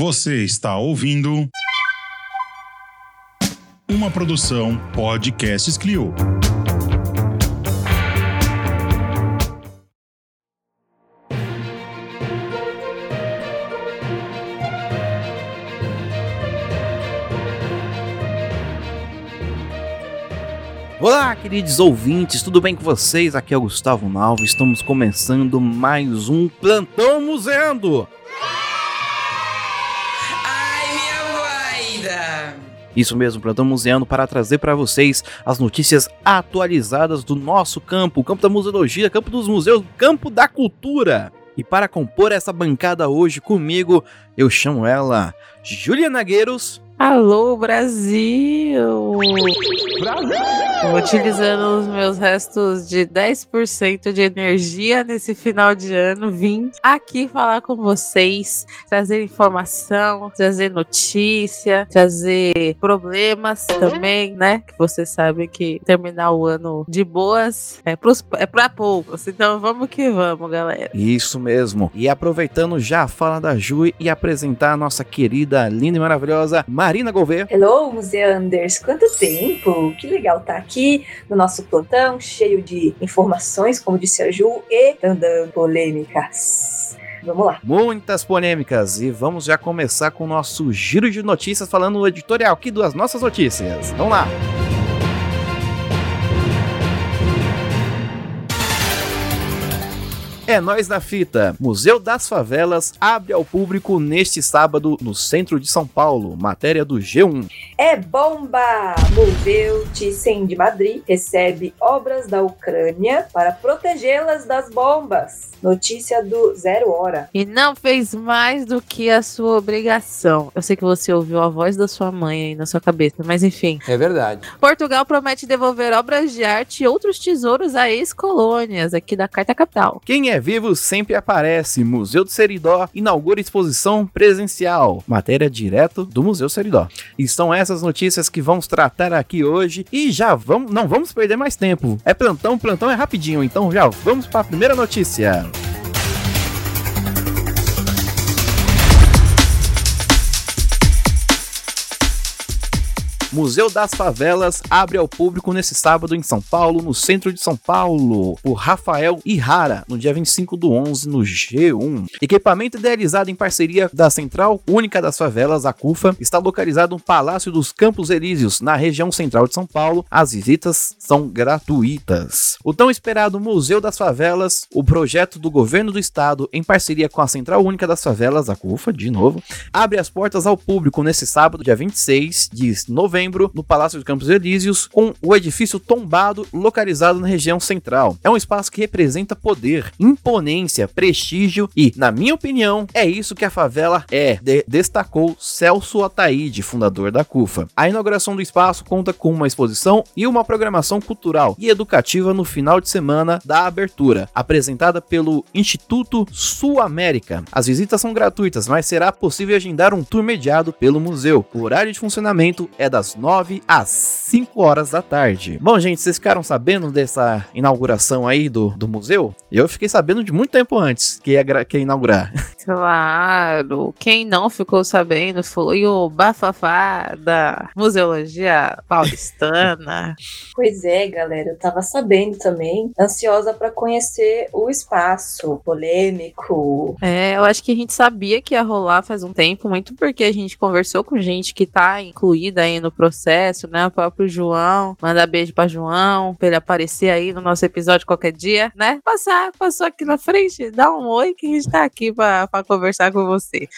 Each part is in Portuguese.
Você está ouvindo uma produção Podcasts Clio. Olá, queridos ouvintes, tudo bem com vocês? Aqui é o Gustavo Nalvo, estamos começando mais um Plantão Museando. Isso mesmo, Plantão Museando para trazer para vocês as notícias atualizadas do nosso campo, campo da museologia, campo dos museus, campo da cultura. E para compor essa bancada hoje comigo, eu chamo ela Juliana Gueiros. Alô, Brasil! Utilizando os meus restos de 10% de energia nesse final de ano, vim aqui falar com vocês, trazer informação, trazer notícia, trazer problemas também, né? Que você sabe que terminar o ano de boas é, pros, é pra poucos. Então vamos que vamos, galera. Isso mesmo. E aproveitando já a fala da Ju e apresentar a nossa querida, linda e maravilhosa Marina Gouveia. Hello, Museanders! Quanto tempo! Que legal estar aqui no nosso plantão, cheio de informações, como disse a Ju, e andando polêmicas. Vamos lá. Muitas polêmicas e vamos já começar com o nosso giro de notícias falando o editorial aqui das nossas notícias. Vamos lá. É nós na fita. Museu das Favelas abre ao público neste sábado no centro de São Paulo. Matéria do G1. É bomba! Museu Thyssen de Madrid recebe obras da Ucrânia para protegê-las das bombas. Notícia do Zero Hora. E não fez mais do que a sua obrigação. Eu sei que você ouviu a voz da sua mãe aí na sua cabeça, mas enfim. É verdade. Portugal promete devolver obras de arte e outros tesouros a ex-colônias aqui da Carta Capital. Quem é vivo sempre aparece. Museu do Seridó inaugura exposição presencial. Matéria direto do Museu Seridó. E são essas notícias que vamos tratar aqui hoje e já vamos, não vamos perder mais tempo. É plantão, plantão é rapidinho, então já vamos para a primeira notícia. Museu das Favelas abre ao público nesse sábado em São Paulo, no centro de São Paulo, por Rafael Ihara, no dia 25 do 11, no G1. Equipamento idealizado em parceria da Central Única das Favelas, a CUFA, está localizado no Palácio dos Campos Elíseos, na região central de São Paulo. As visitas são gratuitas. O tão esperado Museu das Favelas, o projeto do governo do estado, em parceria com a Central Única das Favelas, a CUFA, de novo, abre as portas ao público nesse sábado, dia 26 de novembro novembro, no Palácio dos Campos Elíseos, com o edifício tombado localizado na região central. É um espaço que representa poder, imponência, prestígio e, na minha opinião, é isso que a favela é, de destacou Celso Ataíde, fundador da CUFA. A inauguração do espaço conta com uma exposição e uma programação cultural e educativa no final de semana da abertura, apresentada pelo Instituto Sul América. As visitas são gratuitas, mas será possível agendar um tour mediado pelo museu. O horário de funcionamento é das 9 às 5 horas da tarde. Bom, gente, vocês ficaram sabendo dessa inauguração aí do, do museu? Eu fiquei sabendo de muito tempo antes que ia, que ia inaugurar. Claro, quem não ficou sabendo foi o bafafá da museologia paulistana. Pois é, galera, eu tava sabendo também, ansiosa para conhecer o espaço polêmico. É, eu acho que a gente sabia que ia rolar faz um tempo, muito porque a gente conversou com gente que tá incluída aí no processo, né? O próprio João, manda beijo pra João, pra ele aparecer aí no nosso episódio qualquer dia, né? Passar, passou aqui na frente, dá um oi que a gente tá aqui pra conversar com você.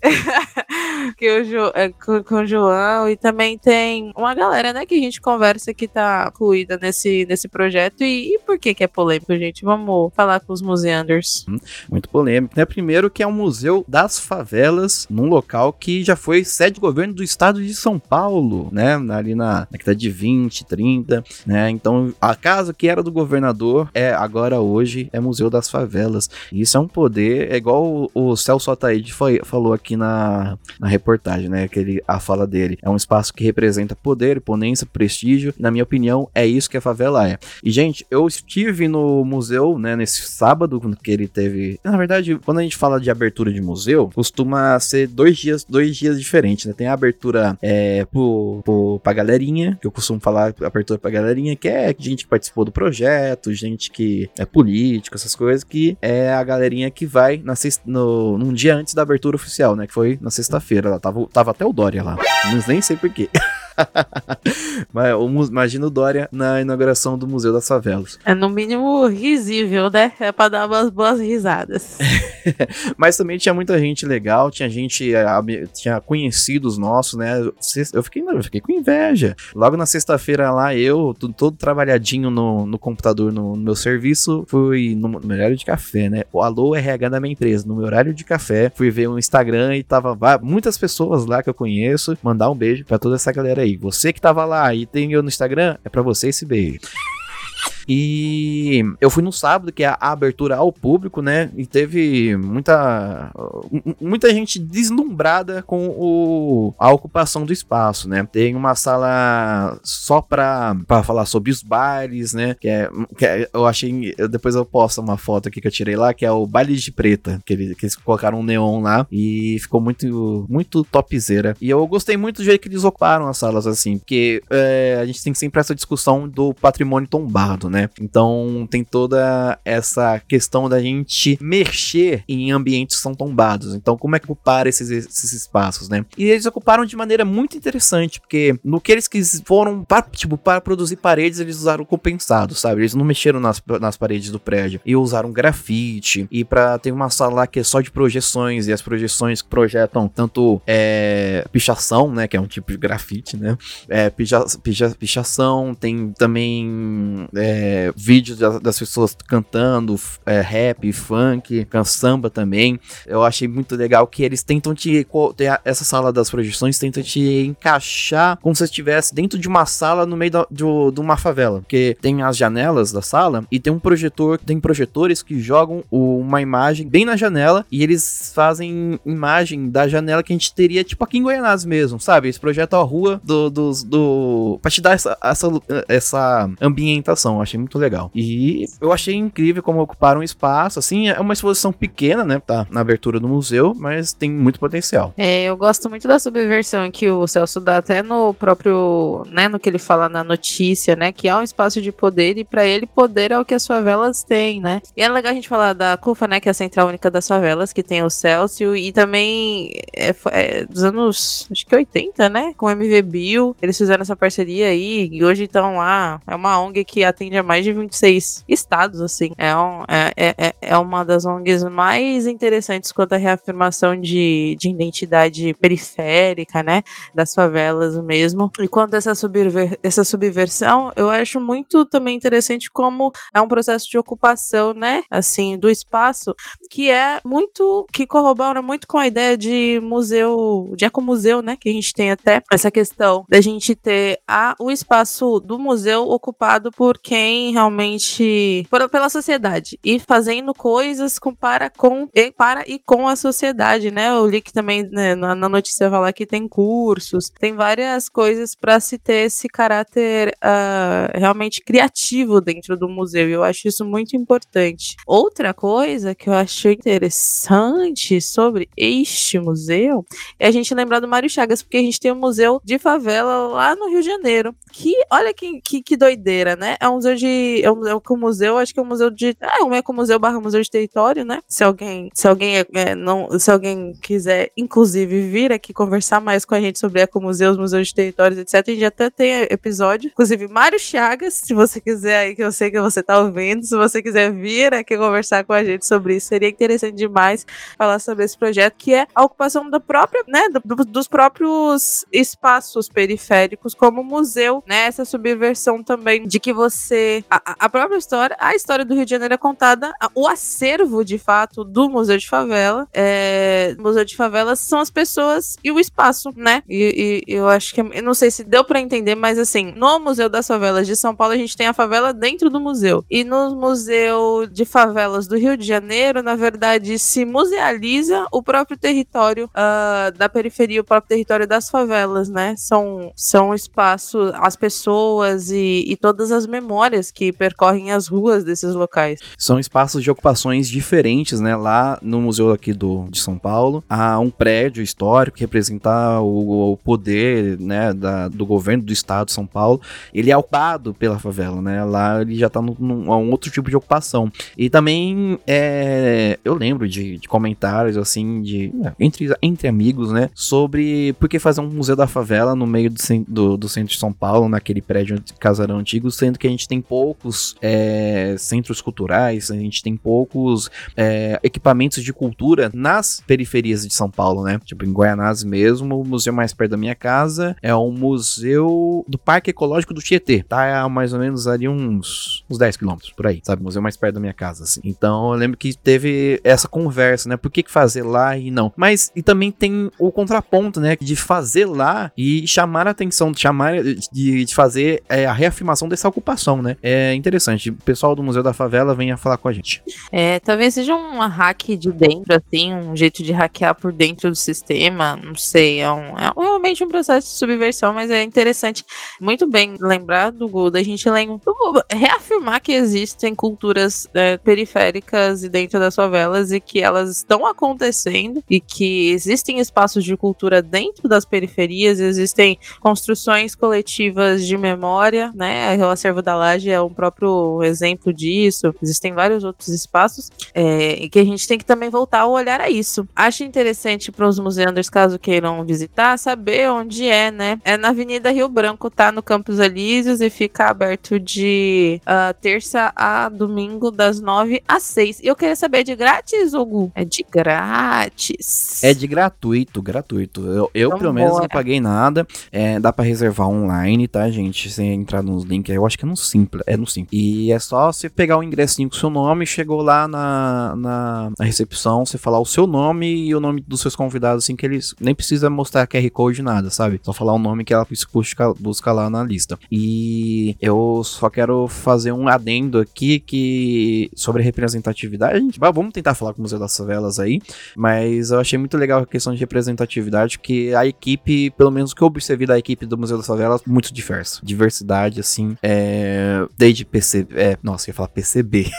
que o jo, é, com, com o João e também tem uma galera, né, que a gente conversa que tá incluída nesse, nesse projeto. E, e por que que é polêmico, gente? Vamos falar com os museanders. Muito polêmico, né? Primeiro que é um museu das favelas, num local que já foi sede do governo do estado de São Paulo. Né, ali na, na década de 20, 30, né? Então, a casa que era do governador é agora hoje é Museu das Favelas. E isso é um poder, é igual o, o Celso Ataíde foi, falou aqui na, na reportagem, né? Aquele, a fala dele. É um espaço que representa poder, imponência, prestígio. Na minha opinião, é isso que a favela é. E, gente, eu estive no museu, né, nesse sábado, que ele teve. Na verdade, quando a gente fala de abertura de museu, costuma ser dois dias, dois dias diferentes, né? Tem a abertura é, pro, pra galerinha, que eu costumo falar abertura pra galerinha, que é gente que participou do projeto, gente que é político, essas coisas, que é a galerinha que vai na sexta, no, num dia antes da abertura oficial, né? Que foi na sexta-feira. Lá tava, tava até o Dória lá. Mas nem sei porquê. Mas, imagina o Dória na inauguração do Museu das Favelas. É no mínimo risível, né? É pra dar umas boas risadas. Mas também tinha muita gente legal, tinha gente, eh, tinha conhecidos nossos, né? Eu fiquei, eu fiquei com inveja. Logo na sexta-feira lá, eu, todo trabalhadinho no, no computador, no, no, meu serviço, fui no, no, horário de café, né? O Alô RH da minha empresa, no meu horário de café, fui ver o Instagram e tava muitas pessoas lá que eu conheço. Mandar um beijo para toda essa galera aí. Você que tava lá e tem eu no Instagram, é para você esse beijo. E eu fui no sábado, que é a abertura ao público, né? E teve muita muita gente deslumbrada com o, a ocupação do espaço, né? Tem uma sala só pra falar sobre os bailes, né? Que é, que é, eu achei. Eu, depois eu posto uma foto aqui que eu tirei lá, que é o baile de preta, que, que eles colocaram um neon lá e ficou muito, muito topzera. E eu gostei muito do jeito que eles ocuparam as salas, assim, porque é, a gente tem sempre essa discussão do patrimônio tombado, né? Né? Então tem toda essa questão da gente mexer em ambientes que são tombados. Então, como é que ocupar esses, esses espaços, né? E eles ocuparam de maneira muito interessante, porque no que eles quis, foram para, tipo, para produzir paredes, eles usaram compensado, sabe? Eles não mexeram nas, nas paredes do prédio e usaram grafite. E para ter uma sala lá que é só de projeções, e as projeções projetam tanto é, pichação, né? Que é um tipo de grafite, né? É, picha, picha, pichação, tem também. É, é, vídeos das, pessoas cantando é, rap, funk, samba também. Eu achei muito legal que eles tentam te. Essa sala das projeções tenta te encaixar como se estivesse dentro de uma sala no meio da, de, de, uma favela. Porque tem as janelas da sala e tem um projetor, tem projetores que jogam uma imagem bem na janela e eles fazem imagem da janela que a gente teria, tipo aqui em Goianás mesmo, sabe? Eles projetam a rua do, do, do pra te dar essa, essa, essa ambientação. Achei muito legal. E eu achei incrível como ocuparam espaço, assim, é uma exposição pequena, né, tá na abertura do museu, mas tem muito potencial. É, eu gosto muito da subversão que o Celso dá até no próprio, né, no que ele fala na notícia, né, que há um espaço de poder e para ele poder é o que as favelas têm, né. E é legal a gente falar da CUFA, né, que é a Central Única das Favelas, que tem o Celso e também é, é dos anos, acho que 80, né, com o MV Bill, eles fizeram essa parceria aí e hoje estão lá, é uma ONG que atende a mais de 26 estados, assim. É, um, é, é, é, é uma das ONGs mais interessantes quanto à reafirmação de, de identidade periférica, né? Das favelas mesmo. E quanto a essa, subver essa subversão, eu acho muito também interessante como é um processo de ocupação, né? Assim, do espaço, que é muito. que corrobora muito com a ideia de museu, de ecomuseu, né? Que a gente tem até essa questão da gente ter a, o espaço do museu ocupado por quem realmente por, pela sociedade e fazendo coisas com, para, com, e, para e com a sociedade, né? O li que também né, na, na, notícia falar que tem cursos, tem várias coisas para se ter esse caráter uh, realmente criativo dentro do museu. E eu acho isso muito importante. Outra coisa que eu acho interessante sobre este museu é a gente lembrar do Mário Chagas, porque a gente tem um museu de favela lá no Rio de Janeiro. Que olha que, que, que doideira, né? É um museu de. É um, é um museu, acho que é um museu de. É um ecomuseu barra museu de território, né? Se alguém, se alguém é, não, se alguém quiser, inclusive, vir aqui conversar mais com a gente sobre ecomuseus, museus de territórios, etc. A gente até tem episódio. Inclusive, Mário Chagas, se você quiser aí, que eu sei que você tá ouvindo, se você quiser vir aqui conversar com a gente sobre isso, seria interessante demais falar sobre esse projeto, que é a ocupação da própria, né? Do, dos próprios espaços periféricos como museu, né? Essa subversão também de que você a, a própria história, a história do Rio de Janeiro é contada, o acervo de fato do Museu de Favela, é, Museu de Favelas são as pessoas e o espaço, né? E, e eu acho que, eu não sei se deu pra entender, mas assim, no Museu das Favelas de São Paulo a gente tem a favela dentro do museu. E no Museu de Favelas do Rio de Janeiro, na verdade, se musealiza o próprio território ah, da periferia, o próprio território das favelas, né? São, são espaços, as pessoas e, e todas as memórias que percorrem as ruas desses locais. São espaços de ocupações diferentes, né? Lá no museu aqui do, de São Paulo, há um prédio histórico que representa o, o poder, né, da, do governo do estado de São Paulo. Ele é ocupado pela favela, né? Lá ele já tá num, num- um outro tipo de ocupação. E também é, eu lembro de, de comentários assim de entre, entre amigos, né, sobre por que fazer um museu da favela no meio do, do, do centro de São Paulo, naquele prédio de casarão antigo, sendo que a gente tem poucos é, centros culturais, a gente tem poucos é, equipamentos de cultura nas periferias de São Paulo, né? Tipo, em Guaianazes mesmo, o museu mais perto da minha casa é o museu do Parque Ecológico do Tietê. Tá a mais ou menos ali uns, uns 10 quilômetros, por aí, sabe? O museu mais perto da minha casa, assim. Então, eu lembro que teve essa conversa, né? Por que, que fazer lá e não? Mas, e também tem o contraponto, né? De fazer lá e chamar a atenção, de chamar, de, de fazer é, a reafirmação dessa ocupação, né? É interessante. O pessoal do Museu da Favela venha falar com a gente. É, talvez seja um hack de dentro, assim, um jeito de hackear por dentro do sistema, não sei, é, um, é realmente um processo de subversão, mas é interessante, muito bem lembrar do Gu, da gente lem- reafirmar que existem culturas é, periféricas e dentro das favelas e que elas estão acontecendo e que existem espaços de cultura dentro das periferias, existem construções coletivas de memória, né? O acervo da Laje é um próprio exemplo disso. Existem vários outros espaços é, e que a gente tem que também voltar a olhar a isso. Acho interessante para os museanders, caso queiram visitar, saber onde é, né? É na Avenida Rio Branco, tá no Campos Elíseos e fica aberto de ah, terça a domingo, das nove às seis. E eu queria saber, é de grátis, Hugo? É de grátis. É de gratuito, gratuito. Eu, eu Então pelo menos, não bora. paguei nada. É, dá pra reservar online, tá, gente? Sem entrar nos links. Eu acho que é no É no Simples. E é só você pegar o ingressinho com o seu nome, chegou lá na, na, na recepção, você falar o seu nome e o nome dos seus convidados, assim, que eles nem precisa mostrar QR Code, nada, sabe? Só falar o nome que ela busca, busca lá na lista. E eu só quero fazer um adendo aqui que sobre representatividade. Gente, vamos tentar falar com o Museu das Favelas aí. Mas eu achei muito legal a questão de representatividade, que a equipe, pelo menos o que eu observei da equipe do Museu das Favelas, muito diversa. Diversidade, assim, é, desde PC, é, nossa, eu ia falar PCB.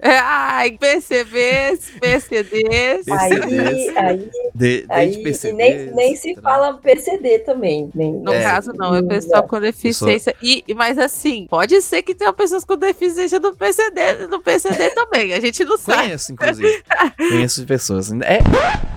É, ai, PCBs, PCDs. Aí, aí, De, aí desde PCB. e nem, nem se fala PCD também. Nem, No É. caso, não, é pessoal com deficiência. E, mas assim, pode ser que tenha pessoas com deficiência no PCD, no PCD também. A gente não sabe. Conheço, inclusive. conheço pessoas. É.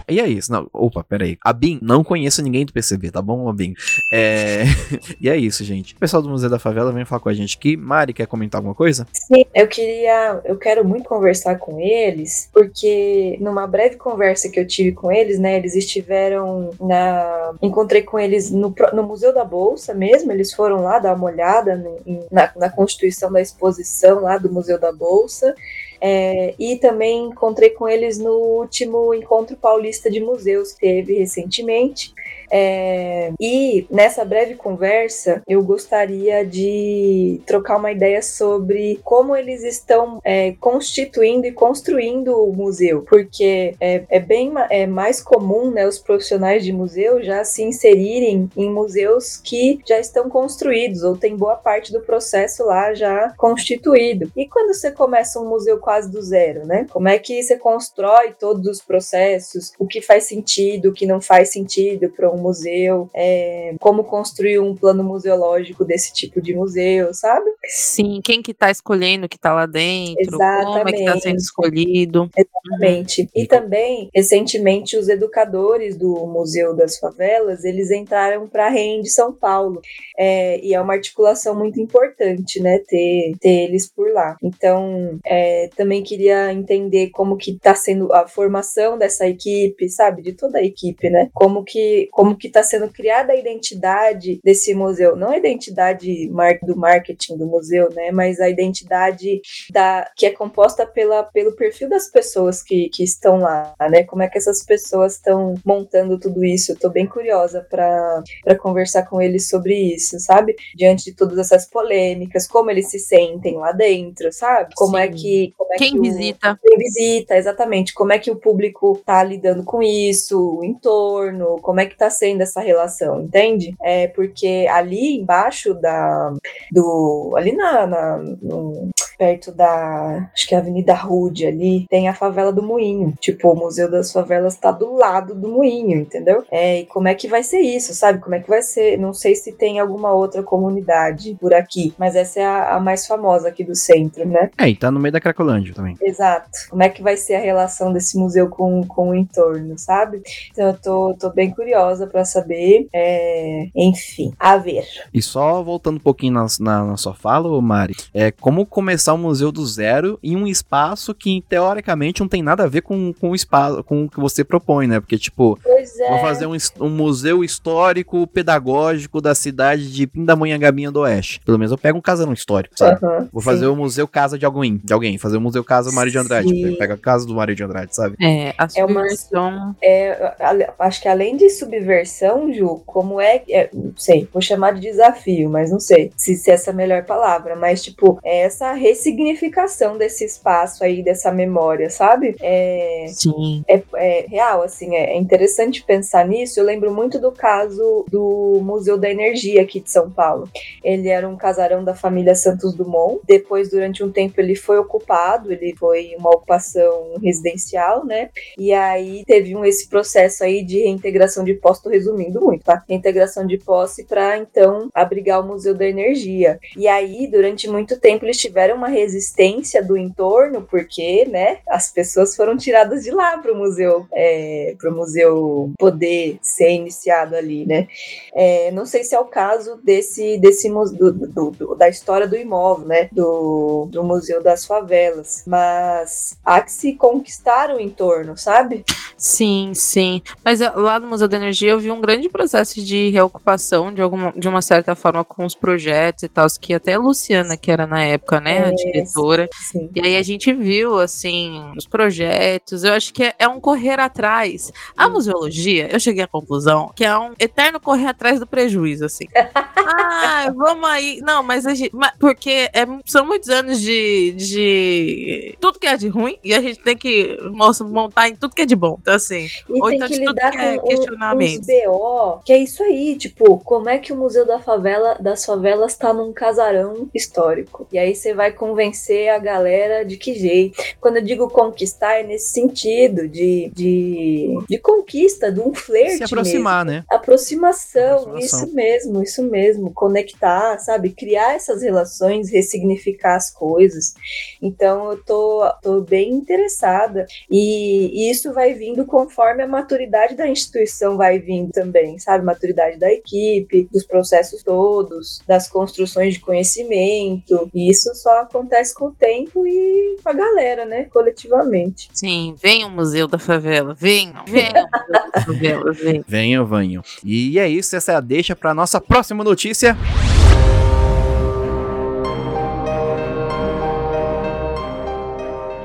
E é isso. Não, opa, peraí. A Bin, não conheço ninguém do PCB, tá bom, Bin? É. e é isso, gente. O pessoal do Museu da Favela vem falar com a gente aqui. Mari, quer comentar alguma coisa? Sim, eu queria, eu quero muito conversar com eles, porque numa breve conversa que eu tive com eles, né, eles estiveram na, encontrei com eles no, no Museu da Bolsa mesmo, eles foram lá dar uma olhada no- na, na constituição da exposição lá do Museu da Bolsa, é, e também encontrei com eles no último encontro paulista de museus que teve recentemente. É, e nessa breve conversa, eu gostaria de trocar uma ideia sobre como eles estão é, constituindo e construindo o museu, porque é, é bem é mais comum né, os profissionais de museu já se inserirem em museus que já estão construídos ou tem boa parte do processo lá já constituído. E quando você começa um museu quase do zero, né? Como é que você constrói todos os processos, o que faz sentido, o que não faz sentido para um museu, é, como construir um plano museológico desse tipo de museu, sabe? Sim, quem que tá escolhendo o que tá lá dentro, como é que tá sendo Exatamente. escolhido. Exatamente. E também, recentemente, os educadores do Museu das Favelas, eles entraram para a Rende São Paulo. É, e é uma articulação muito importante, né, ter, ter eles por lá. Então, é, também queria entender como que tá sendo a formação dessa equipe, sabe? De toda a equipe, né? Como que, como que tá sendo criada a identidade desse museu. Não a identidade do marketing do museu, né? Mas a identidade da, que é composta pela, pelo perfil das pessoas que, que estão lá, né? Como é que essas pessoas estão montando tudo isso. Eu tô bem curiosa para conversar com eles sobre isso, sabe? Diante de todas essas polêmicas, como eles se sentem lá dentro, sabe? Como é Sim. é que. Como é Quem que visita. O, quem visita, exatamente. Como é que o público tá lidando com isso, o entorno, como é que tá sendo essa relação, entende? É porque ali embaixo da. do. ali na. na no, perto da. acho que é a Avenida Rude ali, tem a favela do Moinho. Tipo, o Museu das Favelas tá do lado do Moinho, entendeu? É, e como é que vai ser isso, sabe? Como é que vai ser? Não sei se tem alguma outra comunidade por aqui, mas essa é a, a mais famosa aqui do centro, né? É, e tá no meio da Cracolândia também. Exato. Como é que vai ser a relação desse museu com, com o entorno, sabe? Então eu tô, tô bem curiosa para saber. É, enfim, a ver. E só voltando um pouquinho na, na, na sua fala, Mari, é como começar o museu do zero em um espaço que teoricamente não tem nada a ver com, com o espaço, com o que você propõe, né? Porque, tipo, é. vou fazer um, um, museu histórico pedagógico da cidade de Pindamonhangabinha do Oeste. Pelo menos eu pego um casarão histórico, sabe? Uhum, vou fazer o museu casa de alguém, de alguém, fazer o museu casa Mário de Andrade. Pega a casa do Mário de Andrade, sabe? É, a subversão. É, uma, é, acho que além de subversão, Ju, como é, é, não sei, vou chamar de desafio, mas não sei se, se essa é a melhor palavra, mas tipo, é essa ressignificação desse espaço aí, dessa memória, sabe? É, Sim. É, é real, assim, é, é interessante pensar nisso. Eu lembro muito do caso do Museu da Energia aqui de São Paulo. Ele era um casarão da família Santos Dumont. Depois, durante um tempo, ele foi ocupado, ele foi uma ocupação residencial, né? E aí teve um, esse processo aí de reintegração de posse, tô resumindo muito, tá? Reintegração de posse para então abrigar o Museu da Energia. E aí, durante muito tempo, eles tiveram uma resistência do entorno, porque, né, as pessoas foram tiradas de lá para o museu, é, para o museu poder ser iniciado ali, né? É, não sei se é o caso desse, desse do, do, do, da história do imóvel, né? Do, do Museu das Favelas, mas há que se conquistar o entorno, sabe? Sim, sim. Mas eh, lá no Museu da Energia eu vi um grande processo de reocupação, de, alguma, de uma certa forma, com os projetos e tal, que até a Luciana, que era na época, né, é, diretora. Sim. E aí a gente viu, assim, os projetos. Eu acho que é, é um correr atrás. A museologia, eu cheguei à conclusão que é um eterno correr atrás do prejuízo, assim. ah, vamos aí. Não, mas a gente. Porque é, são muitos anos de, de. Tudo que é de ruim e a gente tem que montar em tudo que é de bom. Então, assim, e ou então que de tudo que é questionamento. BO, que é isso aí, tipo, como é que o Museu da Favela, das Favelas tá num casarão histórico? E aí você vai convencer a galera de que jeito. Quando eu digo conquistar, é nesse sentido de, de, de conquista, de um flerte Se aproximar, mesmo. né? Aproximação, Aproximação. isso mesmo, isso mesmo. Conectar, sabe? Criar essas relações, ressignificar as coisas. Então eu tô, tô bem interessada. E, e isso vai vindo conforme a maturidade da instituição vai vindo também, sabe? Maturidade da equipe, dos processos todos, das construções de conhecimento. E isso só acontece com o tempo e com a galera, né? Coletivamente. Sim, vem o Museu da Favela, venham, venham o Museu da Favela, venham. Venham, venham. E é isso, essa é a deixa para nossa próxima notícia.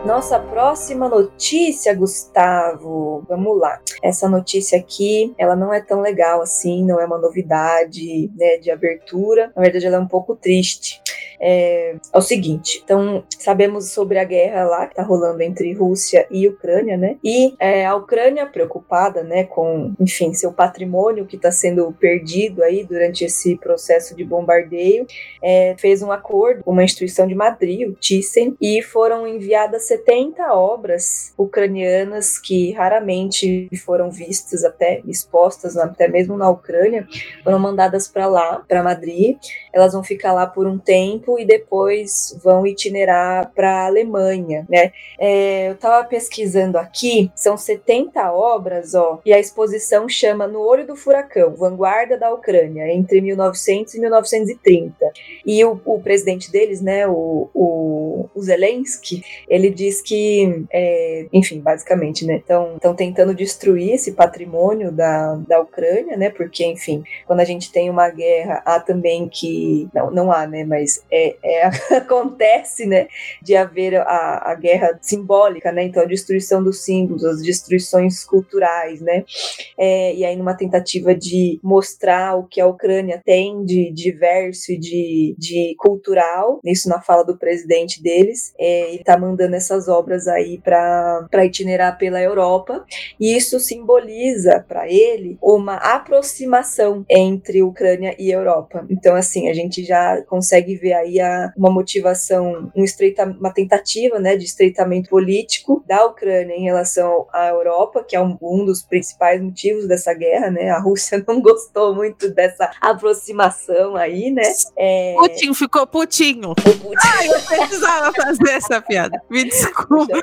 Nossa próxima notícia, Gustavo. Vamos lá. Essa notícia aqui, ela não é tão legal assim, não é uma novidade, né, de abertura. Na verdade, ela é um pouco triste. É, é o seguinte, então sabemos sobre a guerra lá que tá rolando entre Rússia e Ucrânia, né? E é, a Ucrânia preocupada, né, com, enfim, seu patrimônio que está sendo perdido aí durante esse processo de bombardeio, é, fez um acordo com uma instituição de Madrid, o Thyssen, e foram enviadas 70 obras ucranianas que raramente foram vistas até expostas até mesmo na Ucrânia, foram mandadas para lá, para Madrid. Elas vão ficar lá por um tempo tempo e depois vão itinerar para a Alemanha, né? É, eu estava pesquisando aqui, são 70 obras, ó, e a exposição chama No Olho do Furacão, Vanguarda da Ucrânia, entre 1900 e 1930. E o, o presidente deles, né, o, o, o, Zelensky, ele diz que, é, enfim, basicamente, né, estão tentando destruir esse patrimônio da, da Ucrânia, né, porque, enfim, quando a gente tem uma guerra, há também que, não, não há, né, mas é, é acontece, né, de haver a, a guerra simbólica, né, então a destruição dos símbolos, as destruições culturais, né, é, e aí numa tentativa de mostrar o que a Ucrânia tem de diverso e de, de cultural, isso na fala do presidente deles, é, ele está mandando essas obras aí para itinerar pela Europa, e isso simboliza para ele uma aproximação entre Ucrânia e Europa. Então, assim, a gente já consegue ver aí a, uma motivação, um estreita, uma tentativa né, de estreitamento político da Ucrânia em relação à Europa, que é um, um dos principais motivos dessa guerra, né? A Rússia não gostou muito dessa aproximação aí, né? É... Putin ficou putinho. Putin. Ai, eu precisava fazer essa piada. Me desculpa.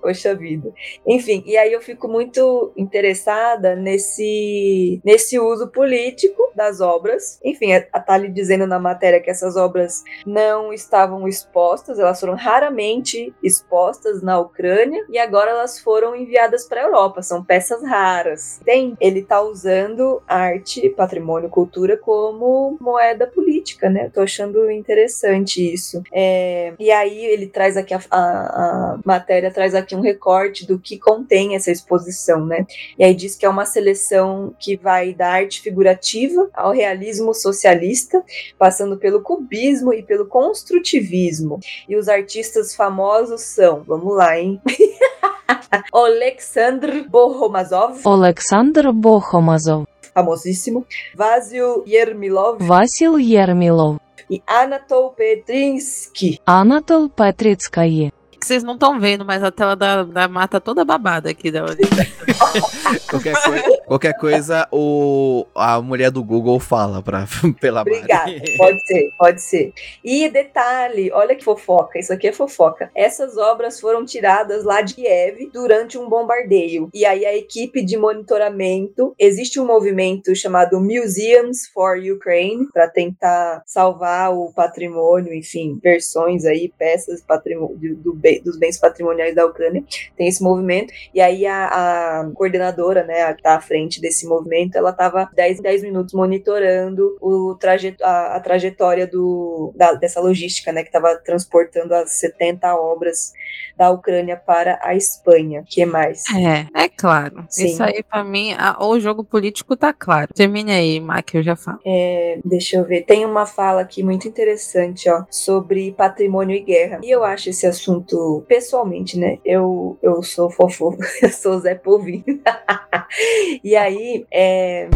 Poxa vida. Enfim, e aí eu fico muito interessada nesse, nesse uso político das obras. Enfim, a Tali dizendo na matéria que essas obras não estavam expostas, elas foram raramente expostas na Ucrânia e agora elas foram enviadas para a Europa. São peças raras. Tem, ele está usando arte, patrimônio, cultura como moeda política, né? Eu tô achando interessante isso. É, e aí ele traz aqui a, a, a matéria traz aqui um recorte do que contém essa exposição, né? E aí diz que é uma seleção que vai da arte figurativa ao realismo socialista, passando pelo cubismo e pelo construtivismo. E os artistas famosos são, vamos lá, hein? Alexandr Bohomazov. Alexandr Bohomazov. Famosíssimo. Vasil Yermilov. Vasil Yermilov. E Anatol Petrinsky. Anatol Petritsky que vocês não estão vendo, mas a tela da, da mata toda babada aqui da qualquer, coi qualquer coisa, o, a mulher do Google fala pra, pela Obrigada, pode ser, pode ser. E detalhe, olha que fofoca, isso aqui é fofoca. Essas obras foram tiradas lá de Kiev durante um bombardeio. E aí a equipe de monitoramento, existe um movimento chamado Museums for Ukraine, para tentar salvar o patrimônio, enfim, versões aí, peças patrimônio do, do dos bens patrimoniais da Ucrânia, tem esse movimento, e aí a, a coordenadora, né, a que tá à frente desse movimento, ela estava 10 10 minutos monitorando o trajet, a, a trajetória do, da, dessa logística, né, que estava transportando as 70 obras da Ucrânia para a Espanha. que mais? É, é claro. Sim. Isso aí, para mim, a, o jogo político tá claro. Termine aí, Mac, eu já falo. É, deixa eu ver. Tem uma fala aqui muito interessante, ó, sobre patrimônio e guerra. E eu acho esse assunto, pessoalmente, né? Eu, eu sou fofo, eu sou Zé Povinho. e aí, é,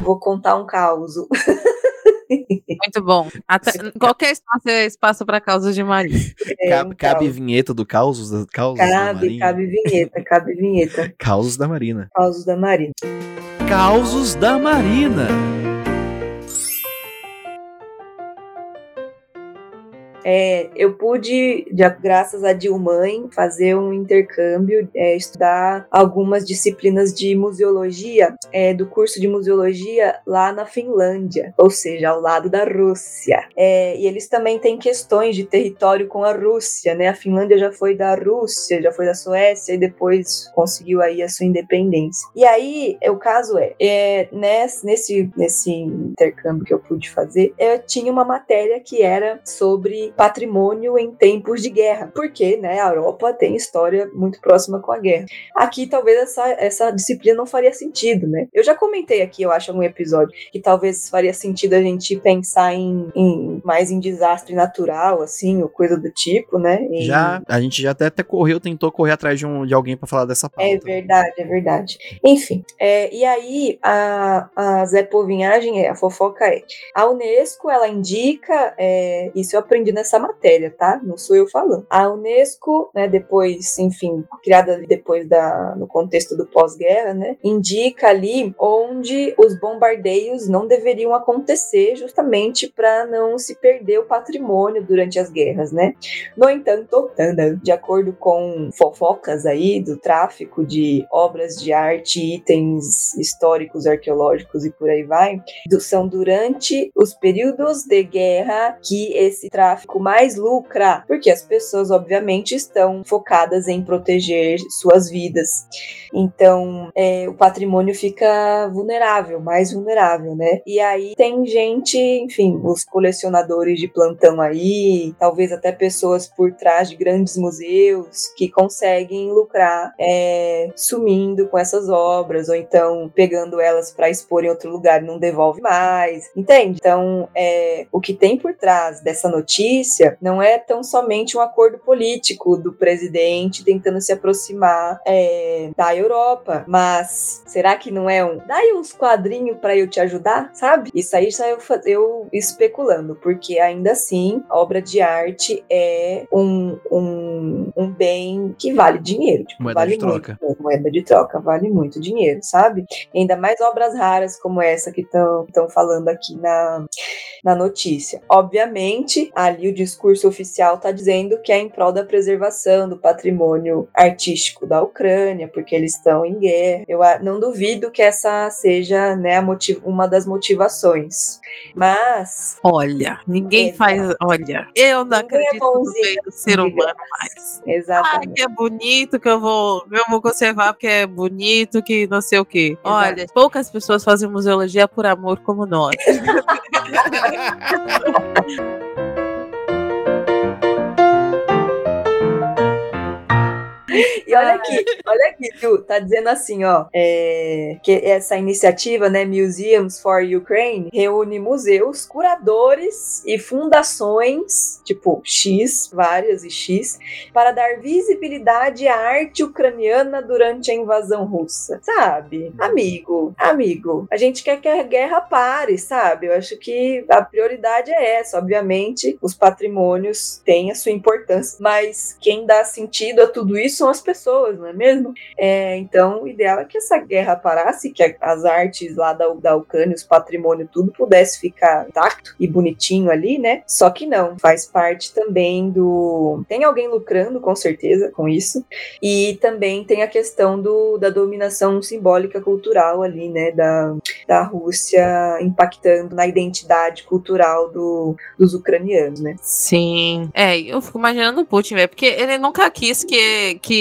vou contar um caos. Muito bom. Até, qualquer espaço é espaço para causas de Maria. É, cabe, um cabe vinheta do Causos, causos cabe, da Marina? Cabe vinheta, cabe vinheta. Causos da Marina. Causos da Marina. Causos da Marina. É, eu pude, graças a Dilmãe, fazer um intercâmbio, é, estudar algumas disciplinas de museologia, é, do curso de museologia lá na Finlândia, ou seja, ao lado da Rússia. É, e eles também têm questões de território com a Rússia, né? A Finlândia já foi da Rússia, já foi da Suécia e depois conseguiu aí a sua independência. E aí, o caso é, é nesse, nesse intercâmbio que eu pude fazer, eu tinha uma matéria que era sobre patrimônio em tempos de guerra, porque né, a Europa tem história muito próxima com a guerra. Aqui talvez essa, essa disciplina não faria sentido, né? Eu já comentei aqui, eu acho, em algum episódio, que talvez faria sentido a gente pensar em, em mais em desastre natural, assim, ou coisa do tipo, né? Em... Já, a gente já até, até correu, tentou correr atrás de, um, de alguém para falar dessa pauta. É verdade, é verdade. Enfim, é, e aí a, a Zé Povinhagem, é, a fofoca é, a Unesco, ela indica, é, isso eu aprendi nessa matéria, tá? Não sou eu falando. A Unesco, né, depois, enfim, criada depois da no contexto do pós-guerra, né, indica ali onde os bombardeios não deveriam acontecer, justamente para não se perder o patrimônio durante as guerras, né? No entanto, de acordo com fofocas aí do tráfico de obras de arte, itens históricos, arqueológicos e por aí vai, são durante os períodos de guerra que esse tráfico mais lucra, porque as pessoas, obviamente, estão focadas em proteger suas vidas. Então, é, o patrimônio fica vulnerável, mais vulnerável, né? E aí tem gente, enfim, os colecionadores de plantão aí, talvez até pessoas por trás de grandes museus que conseguem lucrar é, sumindo com essas obras, ou então pegando elas para expor em outro lugar e não devolve mais, entende? Então, é, o que tem por trás dessa notícia não é tão somente um acordo político do presidente tentando se aproximar é, da Europa, mas será que não é um dá aí uns quadrinhos para eu te ajudar, sabe? Isso aí já eu, eu especulando, porque ainda assim, obra de arte é um, um, um bem que vale dinheiro. Tipo, Moeda vale de troca. Muito, moeda de troca, vale muito dinheiro, sabe? Ainda mais obras raras como essa que estão falando aqui na, na notícia. Obviamente, ali o discurso oficial está dizendo que é em prol da preservação do patrimônio artístico da Ucrânia, porque eles estão em guerra. Eu não duvido que essa seja né, uma das motivações. Mas. Olha, ninguém faz. Olha, eu não Ninguém é acredito no bonzinho, bem do ser humano mais. Ai, Exatamente. que é bonito, que eu vou, eu vou conservar porque é bonito, que não sei o quê. Exato. Olha, poucas pessoas fazem museologia por amor como nós. E olha aqui, olha aqui, Ju, tá dizendo assim, ó, é, que essa iniciativa, né, Museums for Ukraine, reúne museus, curadores e fundações, tipo X, várias e X, para dar visibilidade à arte ucraniana durante a invasão russa, sabe? Amigo, amigo, a gente quer que a guerra pare, sabe? Eu acho que a prioridade é essa, obviamente, os patrimônios têm a sua importância, mas quem dá sentido a tudo isso são as pessoas, não é mesmo? É, então, o ideal é que essa guerra parasse, que as artes lá da, da Ucrânia, os patrimônios, tudo pudesse ficar intacto e bonitinho ali, né? Só que não, faz parte também do. Tem alguém lucrando, com certeza, com isso. E também tem a questão do, da dominação simbólica cultural ali, né? Da, da Rússia impactando na identidade cultural do, dos ucranianos, né? Sim. É, eu fico imaginando o Putin, velho, porque ele nunca quis que, que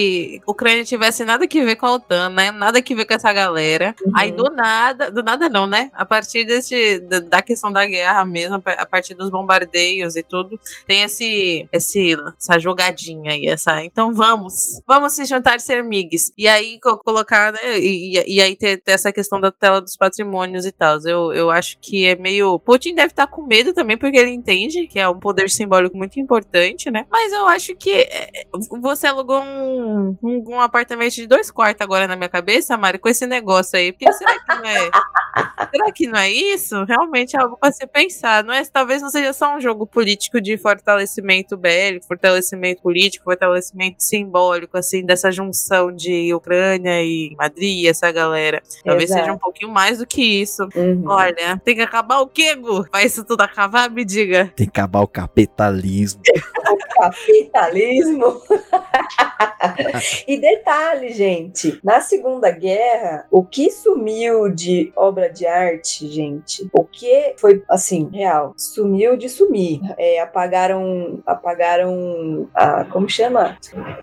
a Ucrânia tivesse nada que ver com a OTAN, né? Nada que ver com essa galera. Uhum. Aí do nada, do nada não, né? A partir desse, da, questão da guerra mesmo, a partir dos bombardeios e tudo, tem esse, esse essa jogadinha aí, essa. Então vamos, vamos se juntar ser migues. E aí co- colocar, né? E, e- e aí ter, ter essa questão da tela dos patrimônios e tal. Eu, eu acho que é meio. Putin deve estar com medo também, porque ele entende que é um poder simbólico muito importante, né? Mas eu acho que é, você alugou um, um, um apartamento de dois quartos agora na minha cabeça, Mari, com esse negócio aí. Porque será que não é. será que não é isso? Realmente é algo para se pensar. Não é, talvez não seja só um jogo político de fortalecimento bélico, fortalecimento político, fortalecimento simbólico, assim, dessa junção de Ucrânia e Madrid, essa galera. Talvez Exato. seja um pouquinho mais do que isso. Uhum. Olha, tem que acabar o quê, Gu? Vai isso tudo acabar? Me diga. Tem que acabar o capitalismo. o capitalismo. e detalhe, gente, na Segunda Guerra, o que sumiu de obra de arte, gente, o que foi assim real, sumiu de sumir. É, apagaram, apagaram, a, como chama,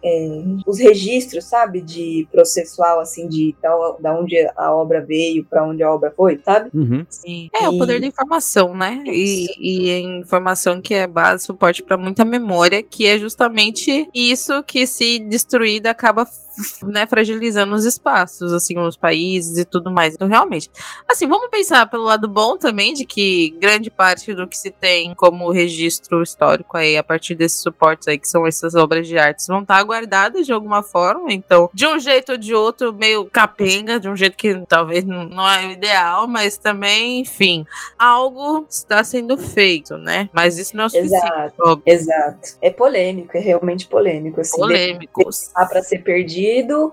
É, os registros, sabe, de processual, assim, de da, da onde a obra veio, para onde a obra foi, sabe? Uhum. Sim. É, o poder da informação, né? E, e a informação que é base, suporte para muita memória, que é justamente isso que, se destruída, acaba né, fragilizando os espaços, assim, os países e tudo mais. Então, realmente, assim, vamos pensar pelo lado bom também de que grande parte do que se tem como registro histórico aí, a partir desses suportes aí, que são essas obras de artes, vão estar guardadas de alguma forma. Então, de um jeito ou de outro, meio capenga, de um jeito que talvez não é o ideal, mas também, enfim, algo está sendo feito, né? Mas isso não é o suficiente. Exato. óbvio. Exato. É polêmico, é realmente polêmico. Assim, Polêmicos. Dá para ser perdido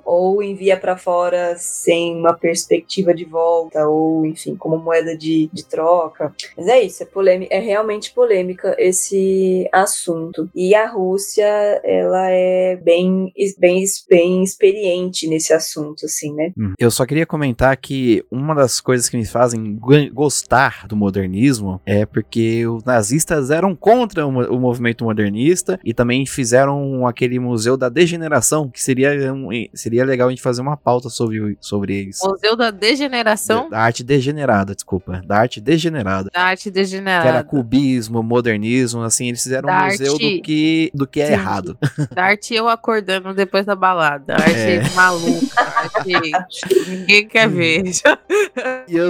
ou envia para fora sem uma perspectiva de volta ou enfim como moeda de, de troca. Mas é isso é polêmica é realmente polêmica esse assunto. E a Rússia ela é bem bem bem experiente nesse assunto assim né? Hum. Eu só queria comentar que uma das coisas que me fazem go- gostar do modernismo é porque os nazistas eram contra o movimento modernista e também fizeram aquele museu da degeneração, que seria, um- seria legal a gente fazer uma pauta sobre, sobre eles. Museu da Degeneração Da arte degenerada, desculpa. Da arte degenerada. da Arte Que era Degenerada. cubismo, modernismo, assim, eles fizeram Da um museu arte- do que, do que é Sim. errado. Da arte eu acordando depois da balada. Arte É. maluca. Arte ninguém quer ver. E eu,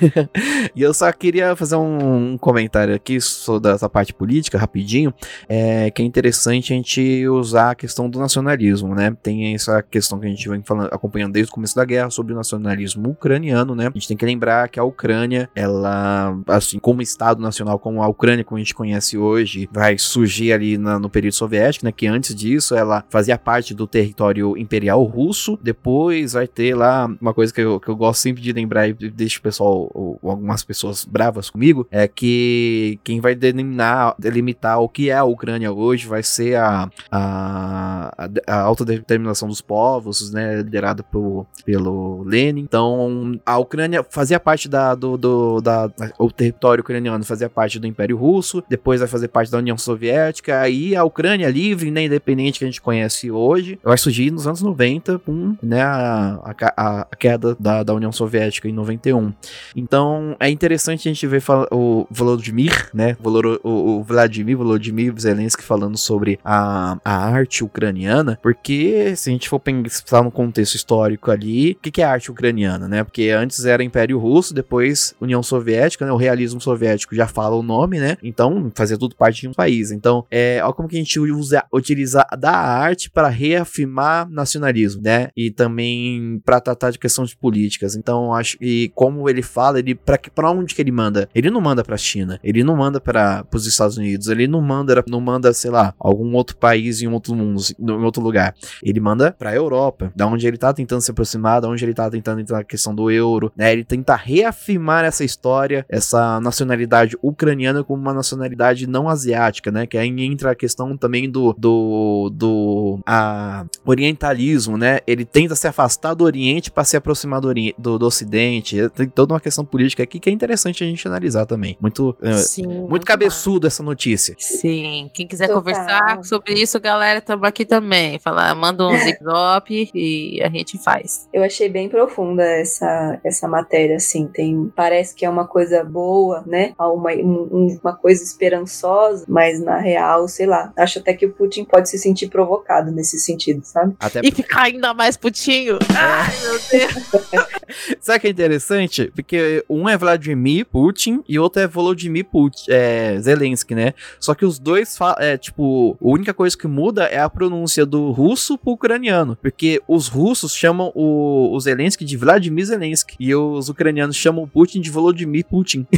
e eu só queria fazer um, comentário aqui sobre essa parte política, rapidinho, é, que é interessante a gente usar a questão do nacionalismo, né? Tem essa questão que a gente vem falando, acompanhando desde o começo da guerra sobre o nacionalismo ucraniano, né? A gente tem que lembrar que a Ucrânia, ela, assim, como Estado nacional, como a Ucrânia, como a gente conhece hoje, vai surgir ali na- no período soviético, né? Que antes disso ela fazia parte do território imperial russo, depois vai ter lá uma coisa que eu, que eu gosto sempre de lembrar e deixa o pessoal, ou, ou algumas pessoas bravas comigo, é que quem vai delimitar, delimitar o que é a Ucrânia hoje vai ser a, a, a, autodeterminação dos povos, né, liderada por, pelo Lenin. Então, a Ucrânia fazia parte da, do, do- da, o território ucraniano fazia parte do Império Russo, depois vai fazer parte da União Soviética, aí a Ucrânia livre, né, independente que a gente conhece hoje, vai surgir nos anos 90 com, né, a, a- a queda da, da União Soviética em 91. Então, é interessante a gente ver fala- o Volodymyr, né, o, Vladimir Volodymyr Zelensky falando sobre a, a arte ucraniana, porque se a gente for pensar no contexto histórico ali, o que, que é arte ucraniana, né? Porque antes era Império Russo, depois União Soviética, né? O realismo soviético já fala o nome, né? Então, fazia tudo parte de um país. Então, é, olha como que a gente usa, utiliza da arte para reafirmar nacionalismo, né? E também para tratar de questões políticas. Então, acho que como ele fala, ele para para onde que ele manda? Ele não manda para China, ele não manda para os Estados Unidos, ele não manda, não manda, sei lá, algum outro país em outro mundo, em outro lugar. Ele manda pra Europa, da onde ele tá tentando se aproximar, da onde ele tá tentando entrar na questão do euro, né? Ele tenta reafirmar essa história, essa nacionalidade ucraniana como uma nacionalidade não asiática, né? Que aí entra a questão também do do, do a, orientalismo, né? Ele tenta se afastar do Oriente para se aproximar do, do, do Ocidente. Tem toda uma questão política aqui que é interessante a gente analisar também. Muito eh, Sim, muito cabeçudo essa notícia. Sim, quem quiser Total. conversar sobre isso, galera, estamos aqui também. Falar, manda um zip drop e a gente faz. Eu achei bem profunda essa, essa matéria, assim, tem, parece que é uma coisa boa, né, uma, um- uma coisa esperançosa, mas na real, sei lá, acho até que o Putin pode se sentir provocado nesse sentido, sabe? Até E ficar ainda mais putinho. Ai, meu Deus. Sabe o que é interessante? Porque um é Vladimir Putin e outro é Volodymyr Putin, é, Zelensky, né? Só que os dois falam, é tipo, a única coisa que muda é a pronúncia do russo pro ucraniano. Porque os russos chamam o, o Zelensky de Vladimir Zelensky e os ucranianos chamam o Putin de Volodymyr Putin.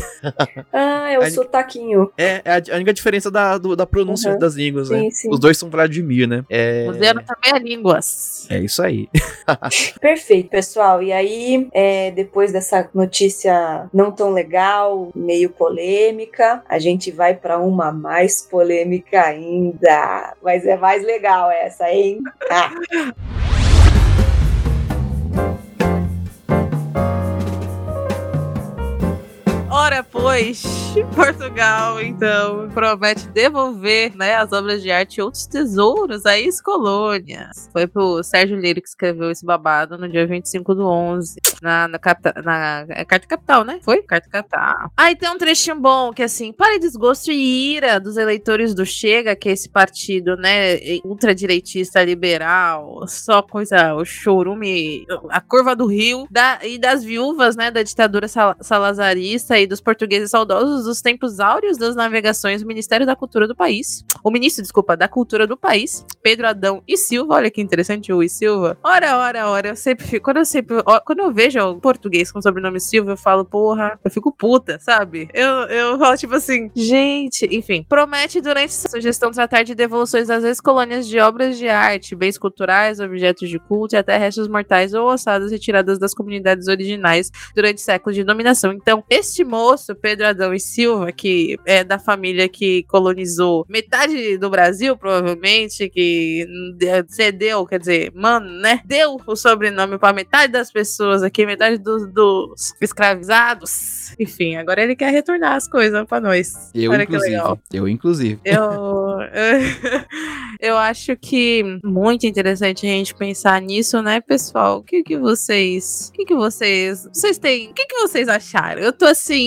Ah, é o A- sotaquinho. É, é a, a única diferença da, do- da pronúncia Uhum. das línguas, né? Sim, sim. Os dois são Vladimir, né? É, Usando também a línguas. é isso aí. Perfeito, pessoal. E aí, é, depois dessa notícia não tão legal, meio polêmica, a gente vai para uma mais polêmica ainda. Mas é mais legal essa, hein? Ah. Ora, pois, Portugal, então, promete devolver né, as obras de arte e outros tesouros a ex-colônias. Foi pro Sérgio Lira que escreveu esse babado no dia 25 do 11, na, na, capta, na é Carta Capital, né? Foi? Carta Capital. Aí tem um trechinho bom, que é assim, para desgosto e ira dos eleitores do Chega, que é esse partido, né, ultradireitista liberal, só coisa, o chorume, a curva do rio, da, e das viúvas, né, da ditadura sal, salazarista e dos portugueses saudosos dos tempos áureos das navegações do Ministério da Cultura do país. O ministro, desculpa, da Cultura do país, Pedro Adão e Silva, olha que interessante o e Silva. Ora, ora, ora, eu sempre fico, quando eu sempre, ó, quando eu vejo o português com sobrenome Silva, eu falo, porra, eu fico puta, sabe? Eu, eu falo tipo assim, gente, enfim, promete durante sua gestão tratar de devoluções das ex-colônias de obras de arte, bens culturais, objetos de culto e até restos mortais ou ossadas retiradas das comunidades originais durante séculos de dominação. Então, este moço, Pedro Adão e Silva, que é da família que colonizou metade do Brasil, provavelmente, que cedeu, quer dizer, mano, né? Deu o sobrenome para metade das pessoas aqui, metade dos, dos escravizados. Enfim, agora ele quer retornar as coisas para nós. Eu, Olha inclusive. Eu, inclusive. Eu, eu acho que muito interessante a gente pensar nisso, né, pessoal? O que que vocês, o que que vocês, vocês têm, o que que vocês acharam? Eu tô assim,